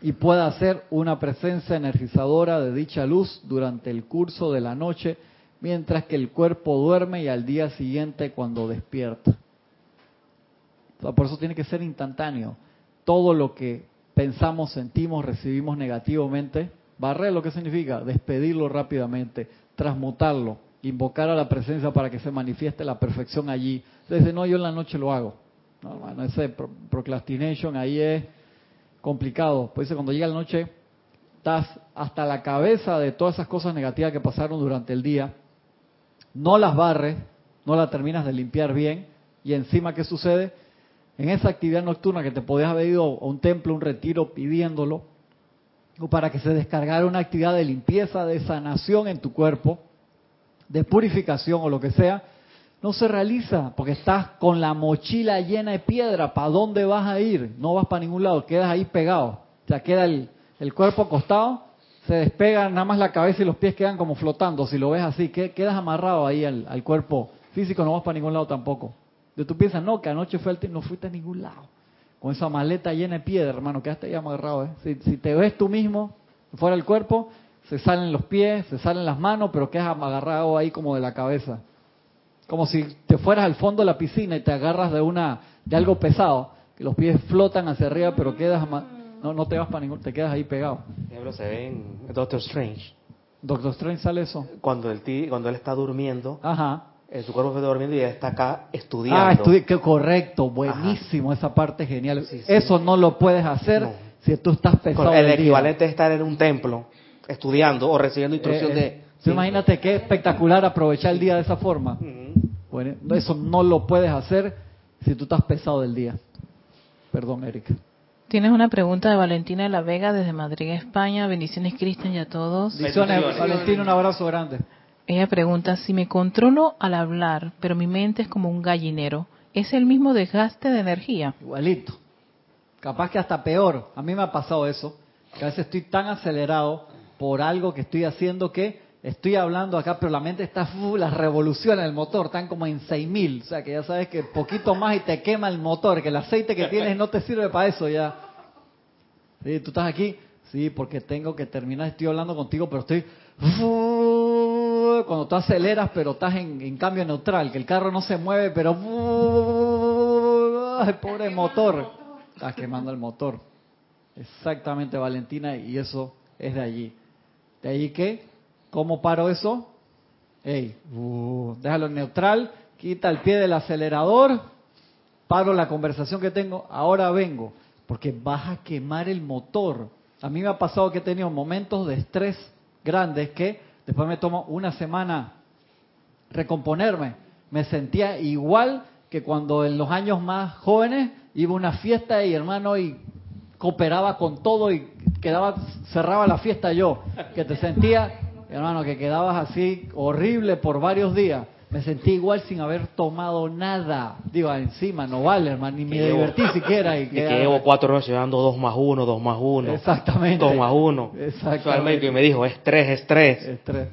Y pueda ser una presencia energizadora de dicha luz durante el curso de la noche, mientras que el cuerpo duerme y al día siguiente cuando despierta. por eso tiene que ser instantáneo. Todo lo que pensamos, sentimos, recibimos negativamente, barrer lo que significa despedirlo rápidamente, transmutarlo, invocar a la presencia para que se manifieste la perfección allí. Desde no, yo en la noche lo hago. No, ese procrastination ahí es complicado. Pues cuando llega la noche, estás hasta la cabeza de todas esas cosas negativas que pasaron durante el día, no las barres, no las terminas de limpiar bien, y encima, ¿qué sucede? En esa actividad nocturna que te podías haber ido a un templo, un retiro pidiéndolo, o para que se descargara una actividad de limpieza, de sanación en tu cuerpo, de purificación o lo que sea, no se realiza porque estás con la mochila llena de piedra. ¿Para dónde vas a ir? No vas para ningún lado, quedas ahí pegado. Sea, queda el, cuerpo acostado, se despega nada más la cabeza y los pies quedan como flotando. Si lo ves así, quedas amarrado ahí al, cuerpo físico, no vas para ningún lado tampoco. De tú piensas, no, que anoche fue no fuiste a ningún lado. Con esa maleta llena de piedra, hermano, quedaste ahí amarrado. ¿eh? Si, si te ves tú mismo, fuera del cuerpo, se salen los pies, se salen las manos, pero quedas agarrado ahí como de la cabeza. Como si te fueras al fondo de la piscina y te agarras de una de algo pesado, que los pies flotan hacia arriba, pero quedas no no te vas para ningún, te quedas ahí pegado. Ejemplo, se ve en Doctor Strange. Doctor Strange sale eso. Cuando él cuando él está durmiendo, Ajá. Eh, su cuerpo está durmiendo y él está acá estudiando. Ah, estudi que correcto, buenísimo, esa parte genial. Eso no lo puedes hacer si tú estás pesado. el equivalente es estar en un templo estudiando o recibiendo instrucción eh, de... Sí. Imagínate qué espectacular aprovechar el día de esa forma. Bueno, eso no lo puedes hacer si tú estás pesado del día. Perdón, Erika. Tienes una pregunta de Valentina de la Vega desde Madrid, España. Bendiciones, Cristian, y a todos. Bendiciones, Valentina, un abrazo grande. Ella pregunta, si me controlo al hablar, pero mi mente es como un gallinero, ¿es el mismo desgaste de energía? Igualito. Capaz que hasta peor. A mí me ha pasado eso, que a veces estoy tan acelerado por algo que estoy haciendo que estoy hablando acá, pero la mente está, las revoluciones del motor están como en 6000. O sea que ya sabes que poquito más y te quema el motor, que el aceite que tienes no te sirve para eso ya. Sí, tú estás aquí, sí, porque tengo que terminar, estoy hablando contigo, pero estoy... cuando tú aceleras, pero estás en, cambio neutral, que el carro no se mueve, pero... el pobre motor! Estás quemando el motor. Exactamente, Valentina, y eso es de allí. ¿De allí qué? ¿Cómo paro eso? Ey, uh, déjalo en neutral, quita el pie del acelerador, paro la conversación que tengo, ahora vengo porque vas a quemar el motor. A mí me ha pasado que he tenido momentos de estrés grandes que después me tomo una semana recomponerme. Me sentía igual que cuando en los años más jóvenes iba a una fiesta y hermano y cooperaba con todo y quedaba cerraba la fiesta yo, que te sentía, hermano, que quedabas así horrible por varios días me sentí igual sin haber tomado nada. Digo, encima no vale, hermano, ni me divertí siquiera. Y, que llevo cuatro horas llevando dos más uno, dos más uno. Exactamente. Dos más uno. Exactamente. y me dijo, estrés, estrés. Estrés.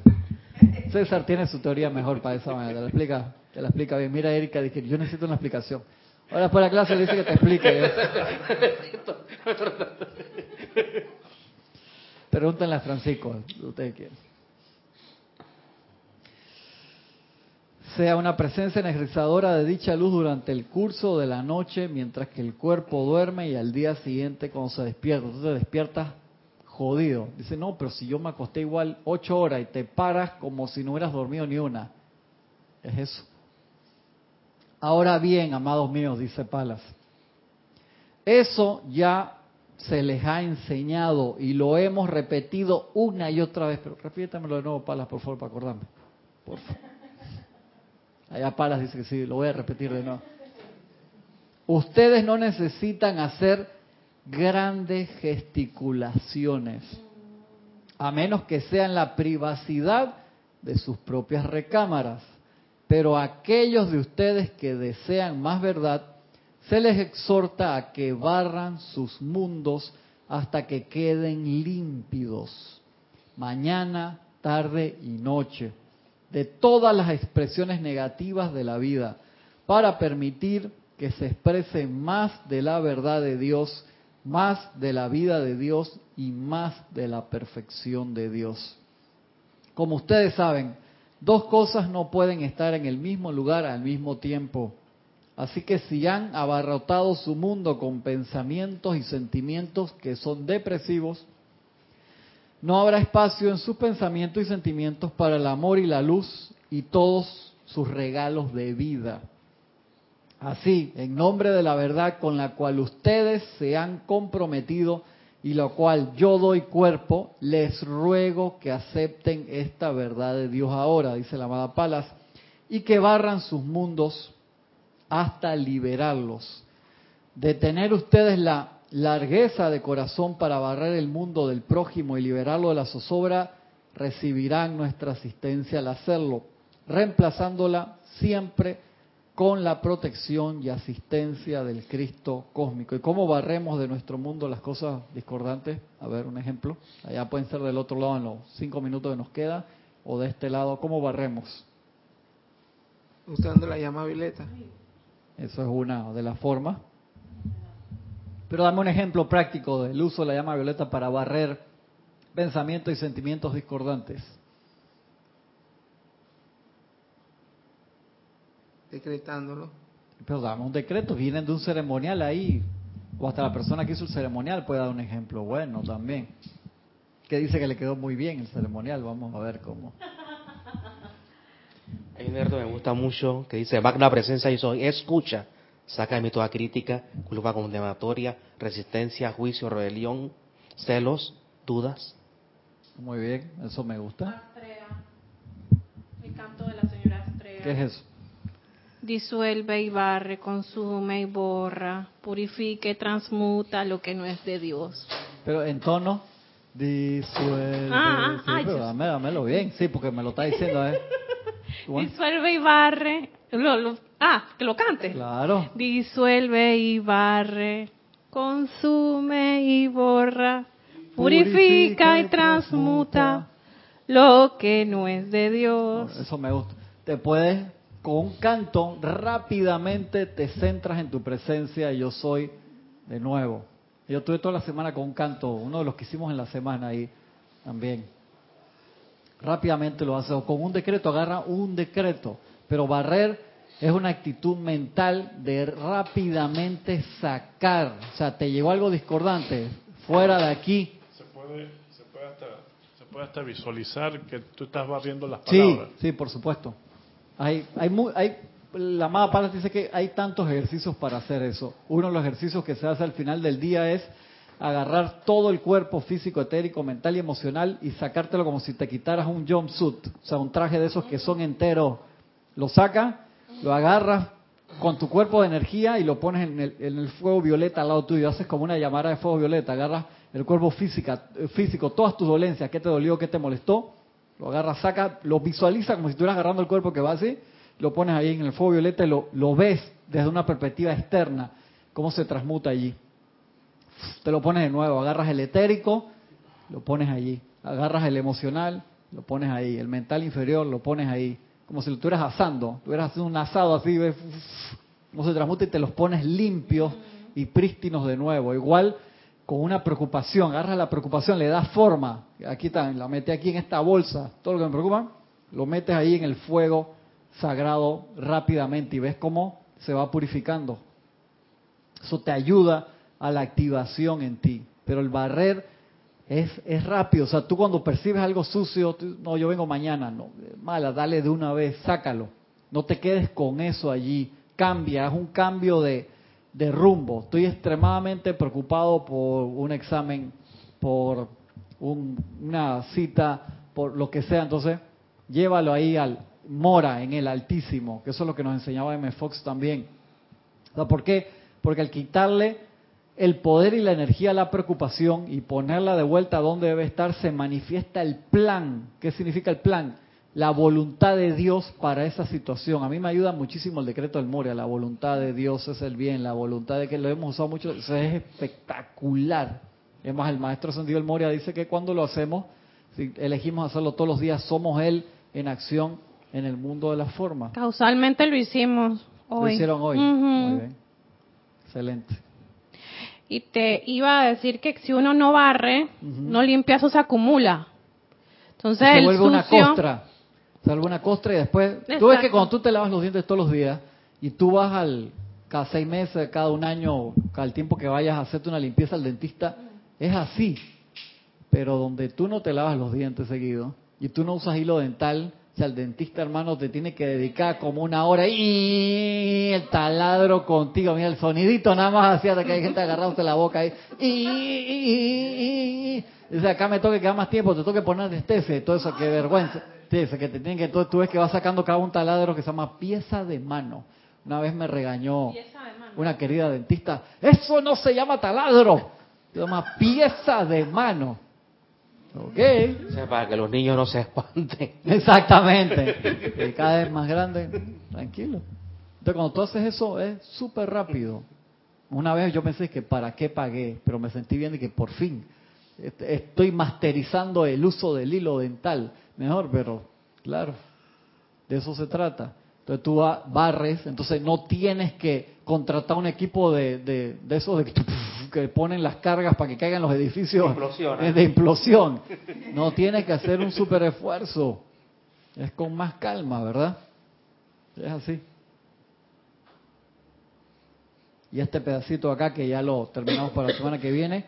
César tiene su teoría mejor para esa manera. Te la explica, te la explica bien. Mira, Erika, dije, yo necesito una explicación. Ahora después de la clase le dice que te explique. Pregúntenle a Francisco, ustedes quieren. Sea una presencia energizadora de dicha luz durante el curso de la noche mientras que el cuerpo duerme y al día siguiente cuando se despierta. Entonces te despiertas jodido. Dice, no, pero si yo me acosté igual ocho horas y te paras como si no hubieras dormido ni una. Es eso. Ahora bien, amados míos, dice Palas, eso ya se les ha enseñado y lo hemos repetido una y otra vez. Pero repítamelo de nuevo, Palas, por favor, para acordarme. Por favor. Allá Palas dice que sí, lo voy a repetir de nuevo. Ustedes no necesitan hacer grandes gesticulaciones, a menos que sean la privacidad de sus propias recámaras. Pero a aquellos de ustedes que desean más verdad, se les exhorta a que barran sus mundos hasta que queden límpidos, mañana, tarde y noche de todas las expresiones negativas de la vida para permitir que se exprese más de la verdad de Dios, más de la vida de Dios y más de la perfección de Dios. Como ustedes saben, dos cosas no pueden estar en el mismo lugar al mismo tiempo. Así que si han abarrotado su mundo con pensamientos y sentimientos que son depresivos, no habrá espacio en sus pensamientos y sentimientos para el amor y la luz y todos sus regalos de vida. Así, en nombre de la verdad con la cual ustedes se han comprometido y la cual yo doy cuerpo, les ruego que acepten esta verdad de Dios ahora, dice la amada Palas, y que barran sus mundos hasta liberarlos. De tener ustedes la largueza de corazón para barrer el mundo del prójimo y liberarlo de la zozobra, recibirán nuestra asistencia al hacerlo, reemplazándola siempre con la protección y asistencia del Cristo cósmico. ¿Y cómo barremos de nuestro mundo las cosas discordantes? A ver, un ejemplo. Allá pueden ser del otro lado en los cinco minutos que nos queda, o de este lado. ¿Cómo barremos? Usando la llama violeta. Eso es una de las formas. Pero dame un ejemplo práctico del uso de la llama violeta para barrer pensamientos y sentimientos discordantes. Decretándolo. Pero dame un decreto, vienen de un ceremonial ahí. O hasta la persona que hizo el ceremonial puede dar un ejemplo bueno también. Que dice que le quedó muy bien el ceremonial. Vamos a ver cómo. Hay un verso que me gusta mucho que dice, magna presencia y soy, escucha, saca de mí toda crítica, culpa condenatoria, resistencia, juicio, rebelión, celos, dudas. Muy bien, eso me gusta. Astrea. El canto de la señora Astrea. ¿Qué es eso? Disuelve y barre, consume y borra, purifica y transmuta lo que no es de Dios. Pero en tono disuelve. Ah, ah, sí, ay, pero dame, dámelo bien, sí, porque me lo está diciendo, ¿eh? Disuelve y barre. Lo- lo- ah, que lo cante. Claro. Disuelve y barre, consume y borra, purifica y transmuta lo que no es de Dios. Eso me gusta. Te puedes, con un canto, rápidamente te centras en tu presencia y yo soy de nuevo. Yo tuve toda la semana con un canto, uno de los que hicimos en la semana ahí también. Rápidamente lo hace, o con un decreto, agarra un decreto. Pero barrer es una actitud mental de rápidamente sacar. O sea, te llegó algo discordante, fuera de aquí, Se puede, se puede, hasta, se puede hasta visualizar que tú estás barriendo las Sí, palabras. sí, por supuesto. Hay, hay, hay, la amada Pala dice que hay tantos ejercicios para hacer eso. Uno de los ejercicios que se hace al final del día es agarrar todo el cuerpo físico, etérico, mental y emocional y sacártelo como si te quitaras un jumpsuit, o sea, un traje de esos que son enteros. Lo sacas, lo agarras con tu cuerpo de energía y lo pones en el, en el fuego violeta al lado tuyo. Haces como una llamada de fuego violeta. Agarras el cuerpo física, eh, físico, todas tus dolencias, qué te dolió, qué te molestó, lo agarras, saca, lo visualiza como si estuvieras agarrando el cuerpo que va así, lo pones ahí en el fuego violeta y lo, lo ves desde una perspectiva externa, cómo se transmuta allí. Te lo pones de nuevo, agarras el etérico, lo pones allí, agarras el emocional, lo pones ahí, el mental inferior, lo pones ahí, como si lo estuvieras asando, estuvieras haciendo un asado así, ves cómo se transmuta y te los pones limpios y prístinos de nuevo. Igual con una preocupación, agarras la preocupación, le das forma, aquí está, la mete aquí en esta bolsa, todo lo que me preocupa, lo metes ahí en el fuego sagrado rápidamente y ves cómo se va purificando. Eso te ayuda a la activación en ti. Pero el barrer es, es rápido. O sea, tú cuando percibes algo sucio, no, yo vengo mañana, no, mala, dale de una vez, sácalo. No te quedes con eso allí. Cambia, haz un cambio de, de rumbo. Estoy extremadamente preocupado por un examen, por un- una cita, por lo que sea. Entonces, llévalo ahí al mora en el Altísimo, que eso es lo que nos enseñaba M. Fox también. O sea, ¿Por qué? Porque al quitarle el poder y la energía a la preocupación y ponerla de vuelta donde debe estar, se manifiesta el plan. ¿Qué significa el plan? La voluntad de Dios para esa situación. A mí me ayuda muchísimo el decreto del Moria. La voluntad de Dios es el bien, la voluntad de que lo hemos usado mucho. Eso es espectacular. Es más, el maestro Sentido del Moria dice que cuando lo hacemos, si elegimos hacerlo todos los días, somos Él en acción en el mundo de la forma. Causalmente lo hicimos hoy. Lo hicieron hoy. Muy bien. Excelente. Y te iba a decir que si uno no barre, no limpia, eso se acumula. Entonces se el vuelve una costra. Se vuelve una costra y después... Tú ves Exacto. que cuando tú te lavas los dientes todos los días y tú vas al cada seis meses, cada un año, cada el tiempo que vayas a hacerte una limpieza al dentista, es así. Pero donde tú no te lavas los dientes seguido y tú no usas hilo dental, o sea, el dentista, hermano, te tiene que dedicar como una hora y el taladro contigo. Mira, el sonidito nada más hacía de que hay gente agarrándote la boca ahí. Y, Dice, acá me toca quedar más tiempo, te toca poner anestesia y todo eso, qué vergüenza. Dice que te tienen que, tú, tú ves que va sacando cada un taladro que se llama pieza de mano. Una vez me regañó una querida dentista, eso no se llama taladro, se llama pieza de mano. Ok. O sea, para que los niños no se espanten. Exactamente. Y cada vez más grande, tranquilo. Entonces, cuando tú haces eso, es súper rápido. Una vez yo pensé que para qué pagué, pero me sentí bien y que por fin est- estoy masterizando el uso del hilo dental. Mejor, pero claro, de eso se trata. Entonces tú barres, entonces no tienes que contratar un equipo de, de, de esos de que, que ponen las cargas para que caigan los edificios eh, de implosión. No tienes que hacer un super esfuerzo. Es con más calma, ¿verdad? Es así. Y este pedacito acá, que ya lo terminamos para la semana que viene,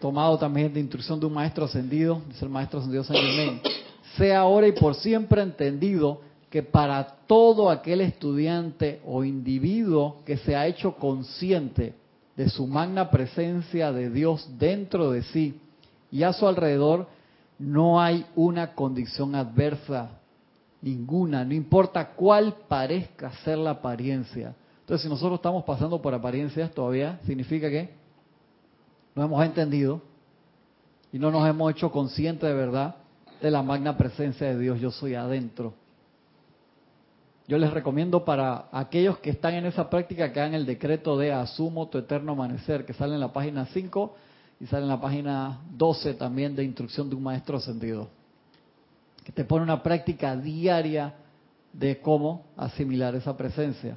tomado también de instrucción de un maestro ascendido, dice el maestro ascendido San Germain, sea ahora y por siempre entendido que para todo aquel estudiante o individuo que se ha hecho consciente de su magna presencia de Dios dentro de sí y a su alrededor, no hay una condición adversa, ninguna, no importa cuál parezca ser la apariencia. Entonces, si nosotros estamos pasando por apariencias todavía, significa que no hemos entendido y no nos hemos hecho conscientes de verdad de la magna presencia de Dios, yo soy adentro. Yo les recomiendo para aquellos que están en esa práctica que hagan el decreto de asumo tu eterno amanecer, que sale en la página 5 y sale en la página 12 también de instrucción de un maestro ascendido, que te pone una práctica diaria de cómo asimilar esa presencia.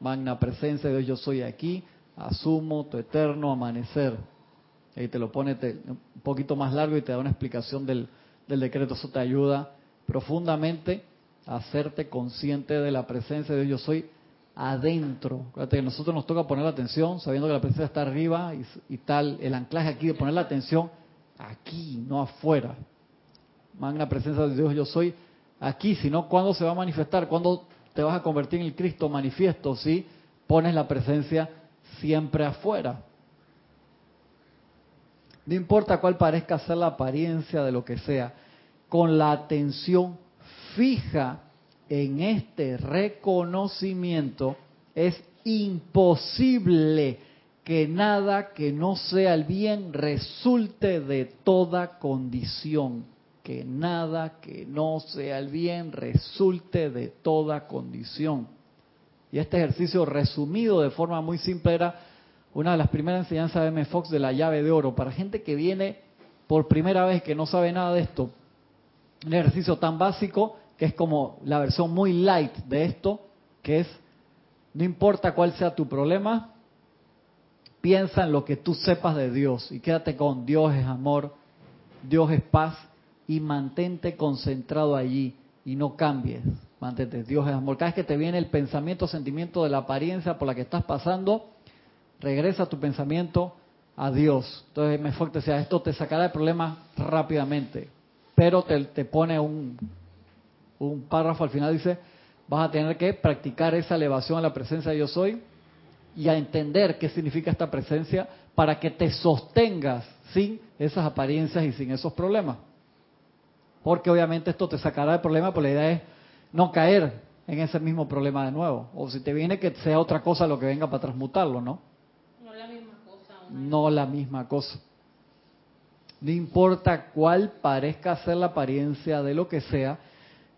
Magna presencia de yo soy aquí, asumo tu eterno amanecer. Ahí te lo pone te- un poquito más largo y te da una explicación del, del decreto. Eso te ayuda profundamente hacerte consciente de la presencia de Dios. Yo soy adentro. Acuérdate que nosotros nos toca poner la atención, sabiendo que la presencia está arriba y, tal, el anclaje aquí de poner la atención aquí, no afuera. Magna presencia de Dios, yo soy aquí, sino cuándo se va a manifestar, cuándo te vas a convertir en el Cristo manifiesto, si pones la presencia siempre afuera. No importa cuál parezca ser la apariencia de lo que sea, con la atención fija en este reconocimiento es imposible que nada que no sea el bien resulte de toda condición. Que nada que no sea el bien resulte de toda condición. Y este ejercicio resumido de forma muy simple era una de las primeras enseñanzas de M. Fox de la llave de oro. Para gente que viene por primera vez, que no sabe nada de esto, un ejercicio tan básico que es como la versión muy light de esto, que es, no importa cuál sea tu problema, piensa en lo que tú sepas de Dios y quédate con Dios es amor, Dios es paz y mantente concentrado allí y no cambies. Mantente, Dios es amor. Cada vez que te viene el pensamiento, sentimiento de la apariencia por la que estás pasando, regresa tu pensamiento a Dios. Entonces me fuerte decía, esto te sacará de problemas rápidamente, pero te, te pone un, un párrafo al final, dice, vas a tener que practicar esa elevación a la presencia de yo soy y a entender qué significa esta presencia para que te sostengas sin esas apariencias y sin esos problemas. Porque obviamente esto te sacará de problema, pero la idea es no caer en ese mismo problema de nuevo. O si te viene que sea otra cosa lo que venga para transmutarlo, ¿no? No la misma cosa. No la misma cosa. No importa cuál parezca ser la apariencia de lo que sea,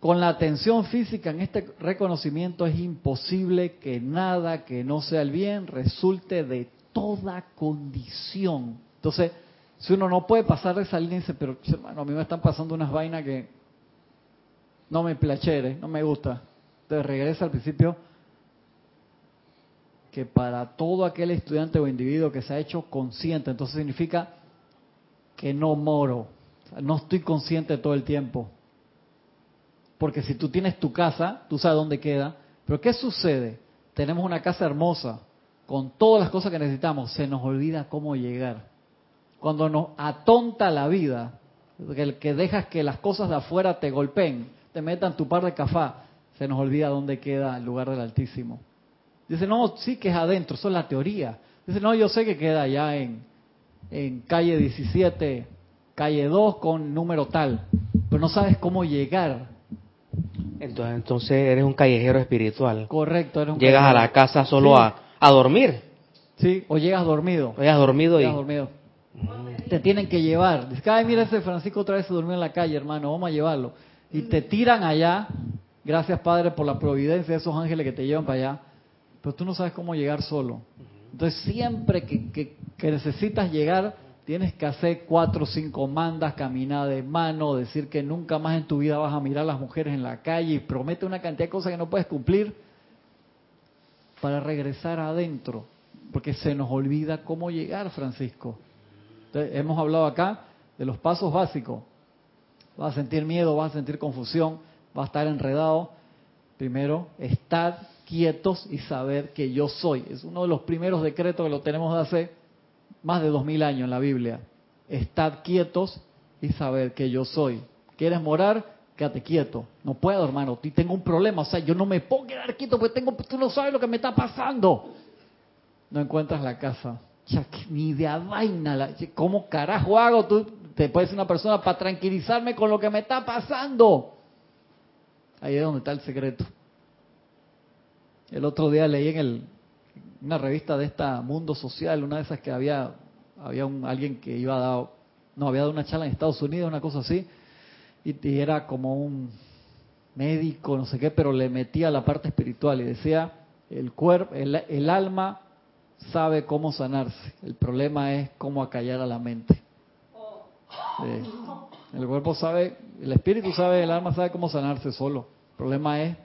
con la atención física en este reconocimiento es imposible que nada que no sea el bien resulte de toda condición. Entonces, si uno no puede pasar de esa línea, dice, pero hermano, a mí me están pasando unas vainas que no me plachere, no me gusta. Entonces regresa al principio que para todo aquel estudiante o individuo que se ha hecho consciente, entonces significa que no moro, no estoy consciente todo el tiempo. Porque si tú tienes tu casa, tú sabes dónde queda, pero ¿qué sucede? Tenemos una casa hermosa, con todas las cosas que necesitamos, se nos olvida cómo llegar. Cuando nos atonta la vida, que, que dejas que las cosas de afuera te golpeen, te metan tu par de cafá, se nos olvida dónde queda el lugar del Altísimo. Dice, no, sí que es adentro, eso es la teoría. Dice, no, yo sé que queda allá en, en calle 17, calle 2 con número tal, pero no sabes cómo llegar. Entonces, entonces eres un callejero espiritual. Correcto. Eres un Llegas a la casa solo Sí. a, a dormir. Sí, o llegas dormido. Llegas dormido y... Te tienen que llevar. Dices, ay, mira ese Francisco otra vez se durmió en la calle, hermano, vamos a llevarlo. Y te tiran allá. Gracias, Padre, por la providencia de esos ángeles que te llevan para allá. Pero tú no sabes cómo llegar solo. Entonces, siempre que, que- que necesitas llegar, Tienes que hacer cuatro o cinco mandas, caminar de mano, decir que nunca más en tu vida vas a mirar a las mujeres en la calle y promete una cantidad de cosas que no puedes cumplir para regresar adentro, porque se nos olvida cómo llegar, Francisco. hemos hablado acá de los pasos básicos. Vas a sentir miedo, vas a sentir confusión, vas a estar enredado. Primero, estar quietos y saber que yo soy. Es uno de los primeros decretos que lo tenemos de hace más de dos mil años en la Biblia. Estad quietos y saber que yo soy. ¿Quieres morar? Quédate quieto. No puedo, hermano. Tengo un problema. O sea, yo no me puedo quedar quieto porque tengo, tú no sabes lo que me está pasando. No encuentras la casa. Ya, ni de vaina. ¿Cómo carajo hago? Tú te puedes una persona para tranquilizarme con lo que me está pasando. Ahí es donde está el secreto. El otro día leí en el, una revista de esta Mundo Social, una de esas que había, había un, alguien que iba a dar, no, había dado una charla en Estados Unidos, una cosa así, y, era como un médico, no sé qué, pero le metía la parte espiritual y decía, el cuerpo, el, alma sabe cómo sanarse, el problema es cómo acallar a la mente. el cuerpo sabe, el espíritu sabe, el alma sabe cómo sanarse solo. El problema es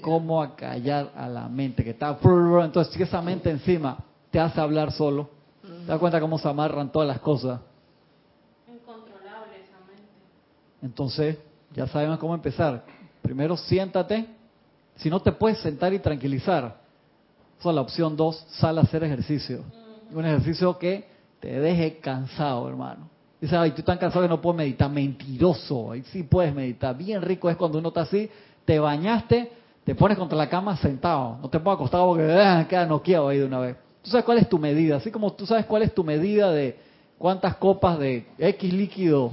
cómo acallar a la mente que está entonces si esa mente encima te hace hablar solo te das cuenta cómo se amarran todas las cosas. Incontrolable esa mente. Entonces ya sabemos cómo empezar. Primero siéntate. Si no te puedes sentar y tranquilizar. Esa es la opción dos sal a hacer ejercicio. Un ejercicio que te deje cansado hermano. Dice ay tú tan cansado que no puedo meditar mentiroso. Ahí sí puedes meditar. Bien rico es cuando uno está así. Te bañaste te pones contra la cama sentado, no te pongas acostado porque ah, queda noqueado ahí de una vez. Tú sabes cuál es tu medida, así como tú sabes cuál es tu medida de cuántas copas de X líquido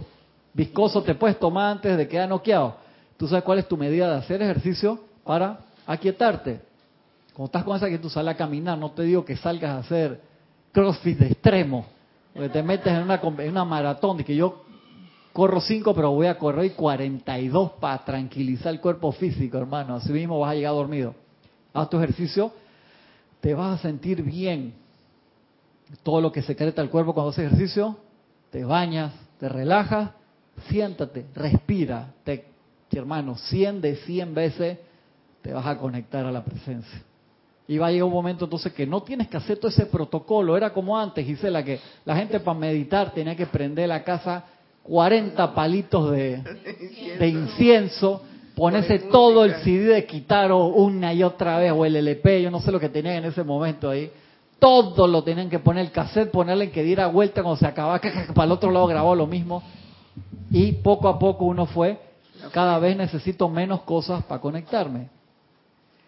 viscoso te puedes tomar antes de quedar noqueado. Tú sabes cuál es tu medida de hacer ejercicio para aquietarte. Cuando estás con esa que tú sales a caminar, no te digo que salgas a hacer crossfit de extremo, porque te metes en una, en una maratón, de que yo corro 5, pero voy a correr 42 para tranquilizar el cuerpo físico, hermano. Así mismo vas a llegar dormido. Haz tu ejercicio, te vas a sentir bien. Todo lo que secreta el cuerpo cuando haces ejercicio, te bañas, te relajas, siéntate, respira. Te, hermano, 100 de 100 veces te vas a conectar a la presencia. Y va a llegar un momento entonces que no tienes que hacer todo ese protocolo. Era como antes, Gisela, que la gente para meditar tenía que prender la casa 40 palitos de, incienso, ponerse todo el CD de Kitaro una y otra vez, o el LP, yo no sé lo que tenían en ese momento ahí. Todo lo tenían que poner, el cassette, ponerle que diera vuelta cuando se acababa, para el otro lado grabó lo mismo. Y poco a poco uno fue, cada vez necesito menos cosas para conectarme.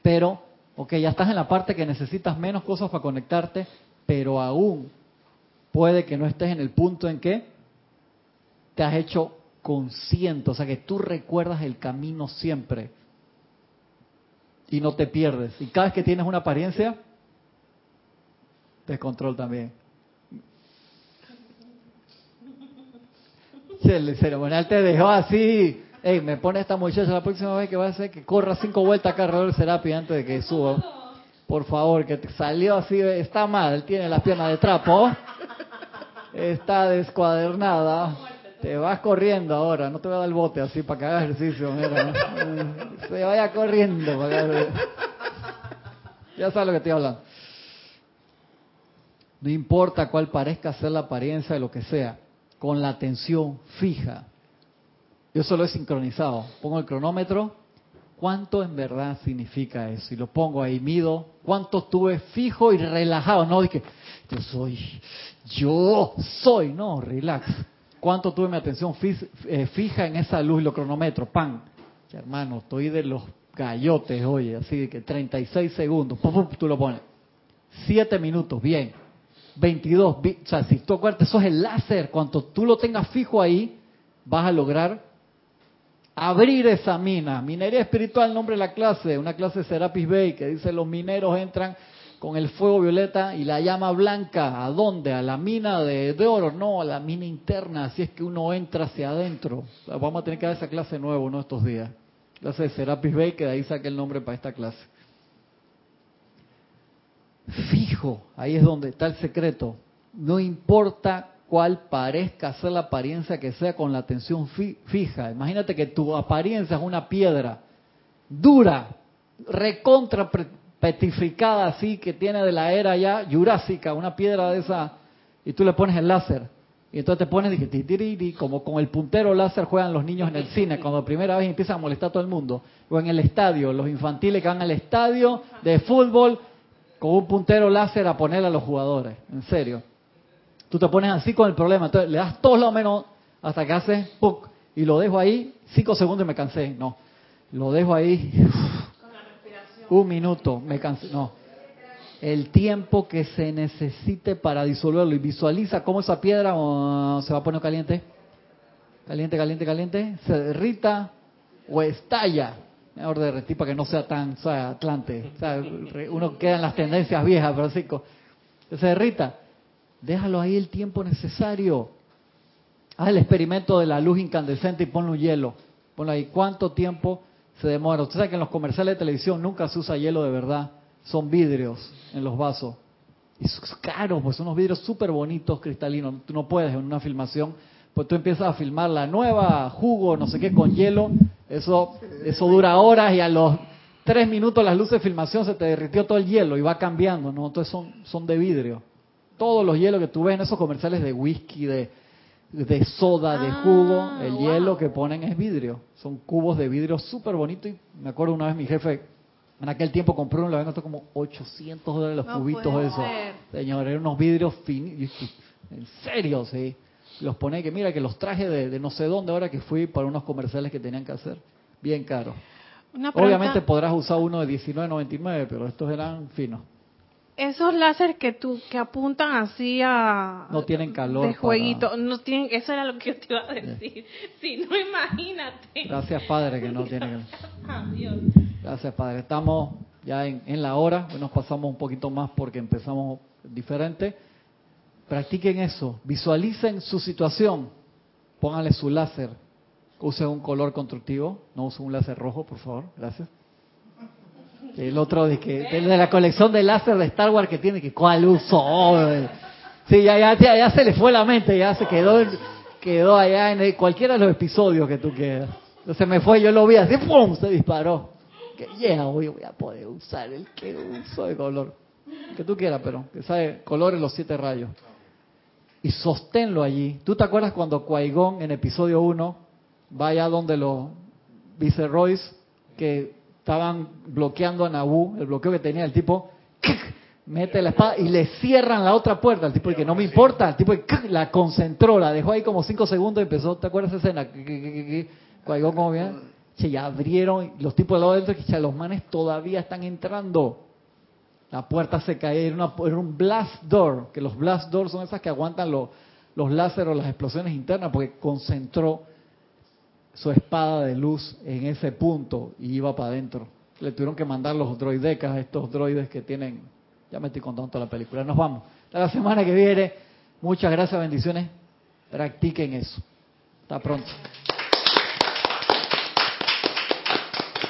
Pero, ok, ya estás en la parte que necesitas menos cosas para conectarte, pero aún puede que no estés en el punto en que te has hecho consciente, o sea que tú recuerdas el camino siempre y no te pierdes. Y cada vez que tienes una apariencia, descontrol también. El ceremonial te dejó así. Ey, me pone esta muchacha la próxima vez que va a hacer que corra cinco vueltas acá alrededor del Serapi antes de que suba. Por favor, que te salió así, está mal, tiene las piernas de trapo. Está descuadernada. Te vas corriendo ahora, no te voy a dar el bote así para que hagas ejercicio, mira. Se vaya corriendo para Ya sabes lo que estoy hablando. No importa cuál parezca ser la apariencia de lo que sea, con la atención fija. Yo solo he sincronizado. Pongo el cronómetro. ¿Cuánto en verdad significa eso? Y lo pongo ahí, mido. ¿Cuánto estuve fijo y relajado? No, dije, yo soy, yo soy. No, relax cuánto tuve mi atención eh, fija en esa luz y lo cronómetro, pan. hermano, estoy de los gallotes, oye, así que 36 segundos, tú lo pones. 7 minutos, bien. 22, o sea, si tú acuerdas, eso es el láser. Cuando tú lo tengas fijo ahí, vas a lograr abrir esa mina. Minería espiritual, nombre de la clase, una clase de Serapis Bay que dice los mineros entran con el fuego violeta y la llama blanca. ¿A dónde? A la mina de, oro, no, a la mina interna, así es que uno entra hacia adentro. Vamos a tener que dar esa clase nuevo, ¿no? Estos días. Clase de Serapis Bay, que de ahí saqué el nombre para esta clase. Fijo, ahí es donde está el secreto. No importa cual parezca ser la apariencia que sea con la atención fi- fija. Imagínate que tu apariencia es una piedra dura, recontra petrificada así, que tiene de la era ya jurásica, una piedra de esa, y tú le pones el láser. Y entonces te pones como con el puntero láser juegan los niños en el cine, cuando primera vez empiezan a molestar a todo el mundo. O en el estadio, los infantiles que van al estadio de fútbol con un puntero láser a poner a los jugadores. En serio. Tú te pones así con el problema. Entonces le das todo lo menos hasta que hace ¡puc! y lo dejo ahí cinco segundos y me cansé. No. Lo dejo ahí. Un minuto, me cansé. No. El tiempo que se necesite para disolverlo. Y visualiza cómo esa piedra oh, se va a poner caliente. Caliente, caliente, caliente. Se derrita o estalla. Mejor derretir para que no sea tan atlante. Uno queda en las tendencias viejas, Francisco. Se derrita. Déjalo ahí el tiempo necesario. Haz el experimento de la luz incandescente y ponle un hielo. Ponlo ahí. ¿Cuánto tiempo se demora? Usted sabe que en los comerciales de televisión nunca se usa hielo de verdad. Son vidrios en los vasos. Y es caro, pues son unos vidrios súper bonitos, cristalinos. Tú no puedes en una filmación, pues tú empiezas a filmar la nueva jugo, no sé qué, con hielo. Eso, eso dura horas y a los tres minutos las luces de filmación se te derritió todo el hielo y va cambiando, ¿no? Entonces son, son de vidrio. Todos los hielos que tú ves en esos comerciales de whisky, de, de soda, de jugo, Ah, el wow. hielo que ponen es vidrio. Son cubos de vidrio súper bonitos. Y me acuerdo una vez mi jefe, en aquel tiempo compró uno, le habían costado como 800 dólares los No cubitos esos. ser. Señor, eran unos vidrios finos. En serio, sí. Los pone que mira que los traje de, de no sé dónde ahora que fui para unos comerciales que tenían que hacer. Bien. Una pregunta, Obviamente podrás usar uno de 19.99, pero estos eran finos. Esos láser que tú que apuntan así a No tienen calor de para- jueguito, no tienen, eso era lo que yo te iba a decir. Si no imagínate. Gracias, Padre, que no tiene. Adiós. Gracias, Padre. Estamos ya en, en la hora, nos pasamos un poquito más porque empezamos diferente. Practiquen eso, visualicen su situación, pónganle su láser, usen un color constructivo, no usen un láser rojo, por favor, gracias. El otro de que de la colección de láser de Star Wars que tiene que cuál uso. Sí, ya, ya, se le fue la mente, ya se quedó quedó allá en cualquiera de los episodios que tú quieras. Se me fue, yo lo vi así, ¡pum! se disparó. Que yeah, hoy voy a poder usar el que uso de color. Que tú quieras, pero que sabe colores los siete rayos. Y sosténlo allí. ¿Tú te acuerdas cuando Qui-Gon en episodio 1 va allá donde los viceroys que estaban bloqueando a Naboo, el bloqueo que tenía el tipo, mete la espada y le cierran la otra puerta. El tipo que no me importa, el tipo la concentró, la dejó ahí como cinco segundos y empezó, ¿te acuerdas esa escena? Qui-Gon como bien, che, ya abrieron, los tipos de lado adentro, que los manes todavía están entrando. La puerta se cae, era, una- era un blast door, que los blast doors son esas que aguantan los, los láseres o las explosiones internas, porque concentró su espada de luz en ese punto y iba para adentro. Le tuvieron que mandar los droidecas, estos droides que tienen, ya me estoy contando toda la película, nos vamos. Hasta la semana que viene, muchas gracias, bendiciones, practiquen eso. Hasta pronto.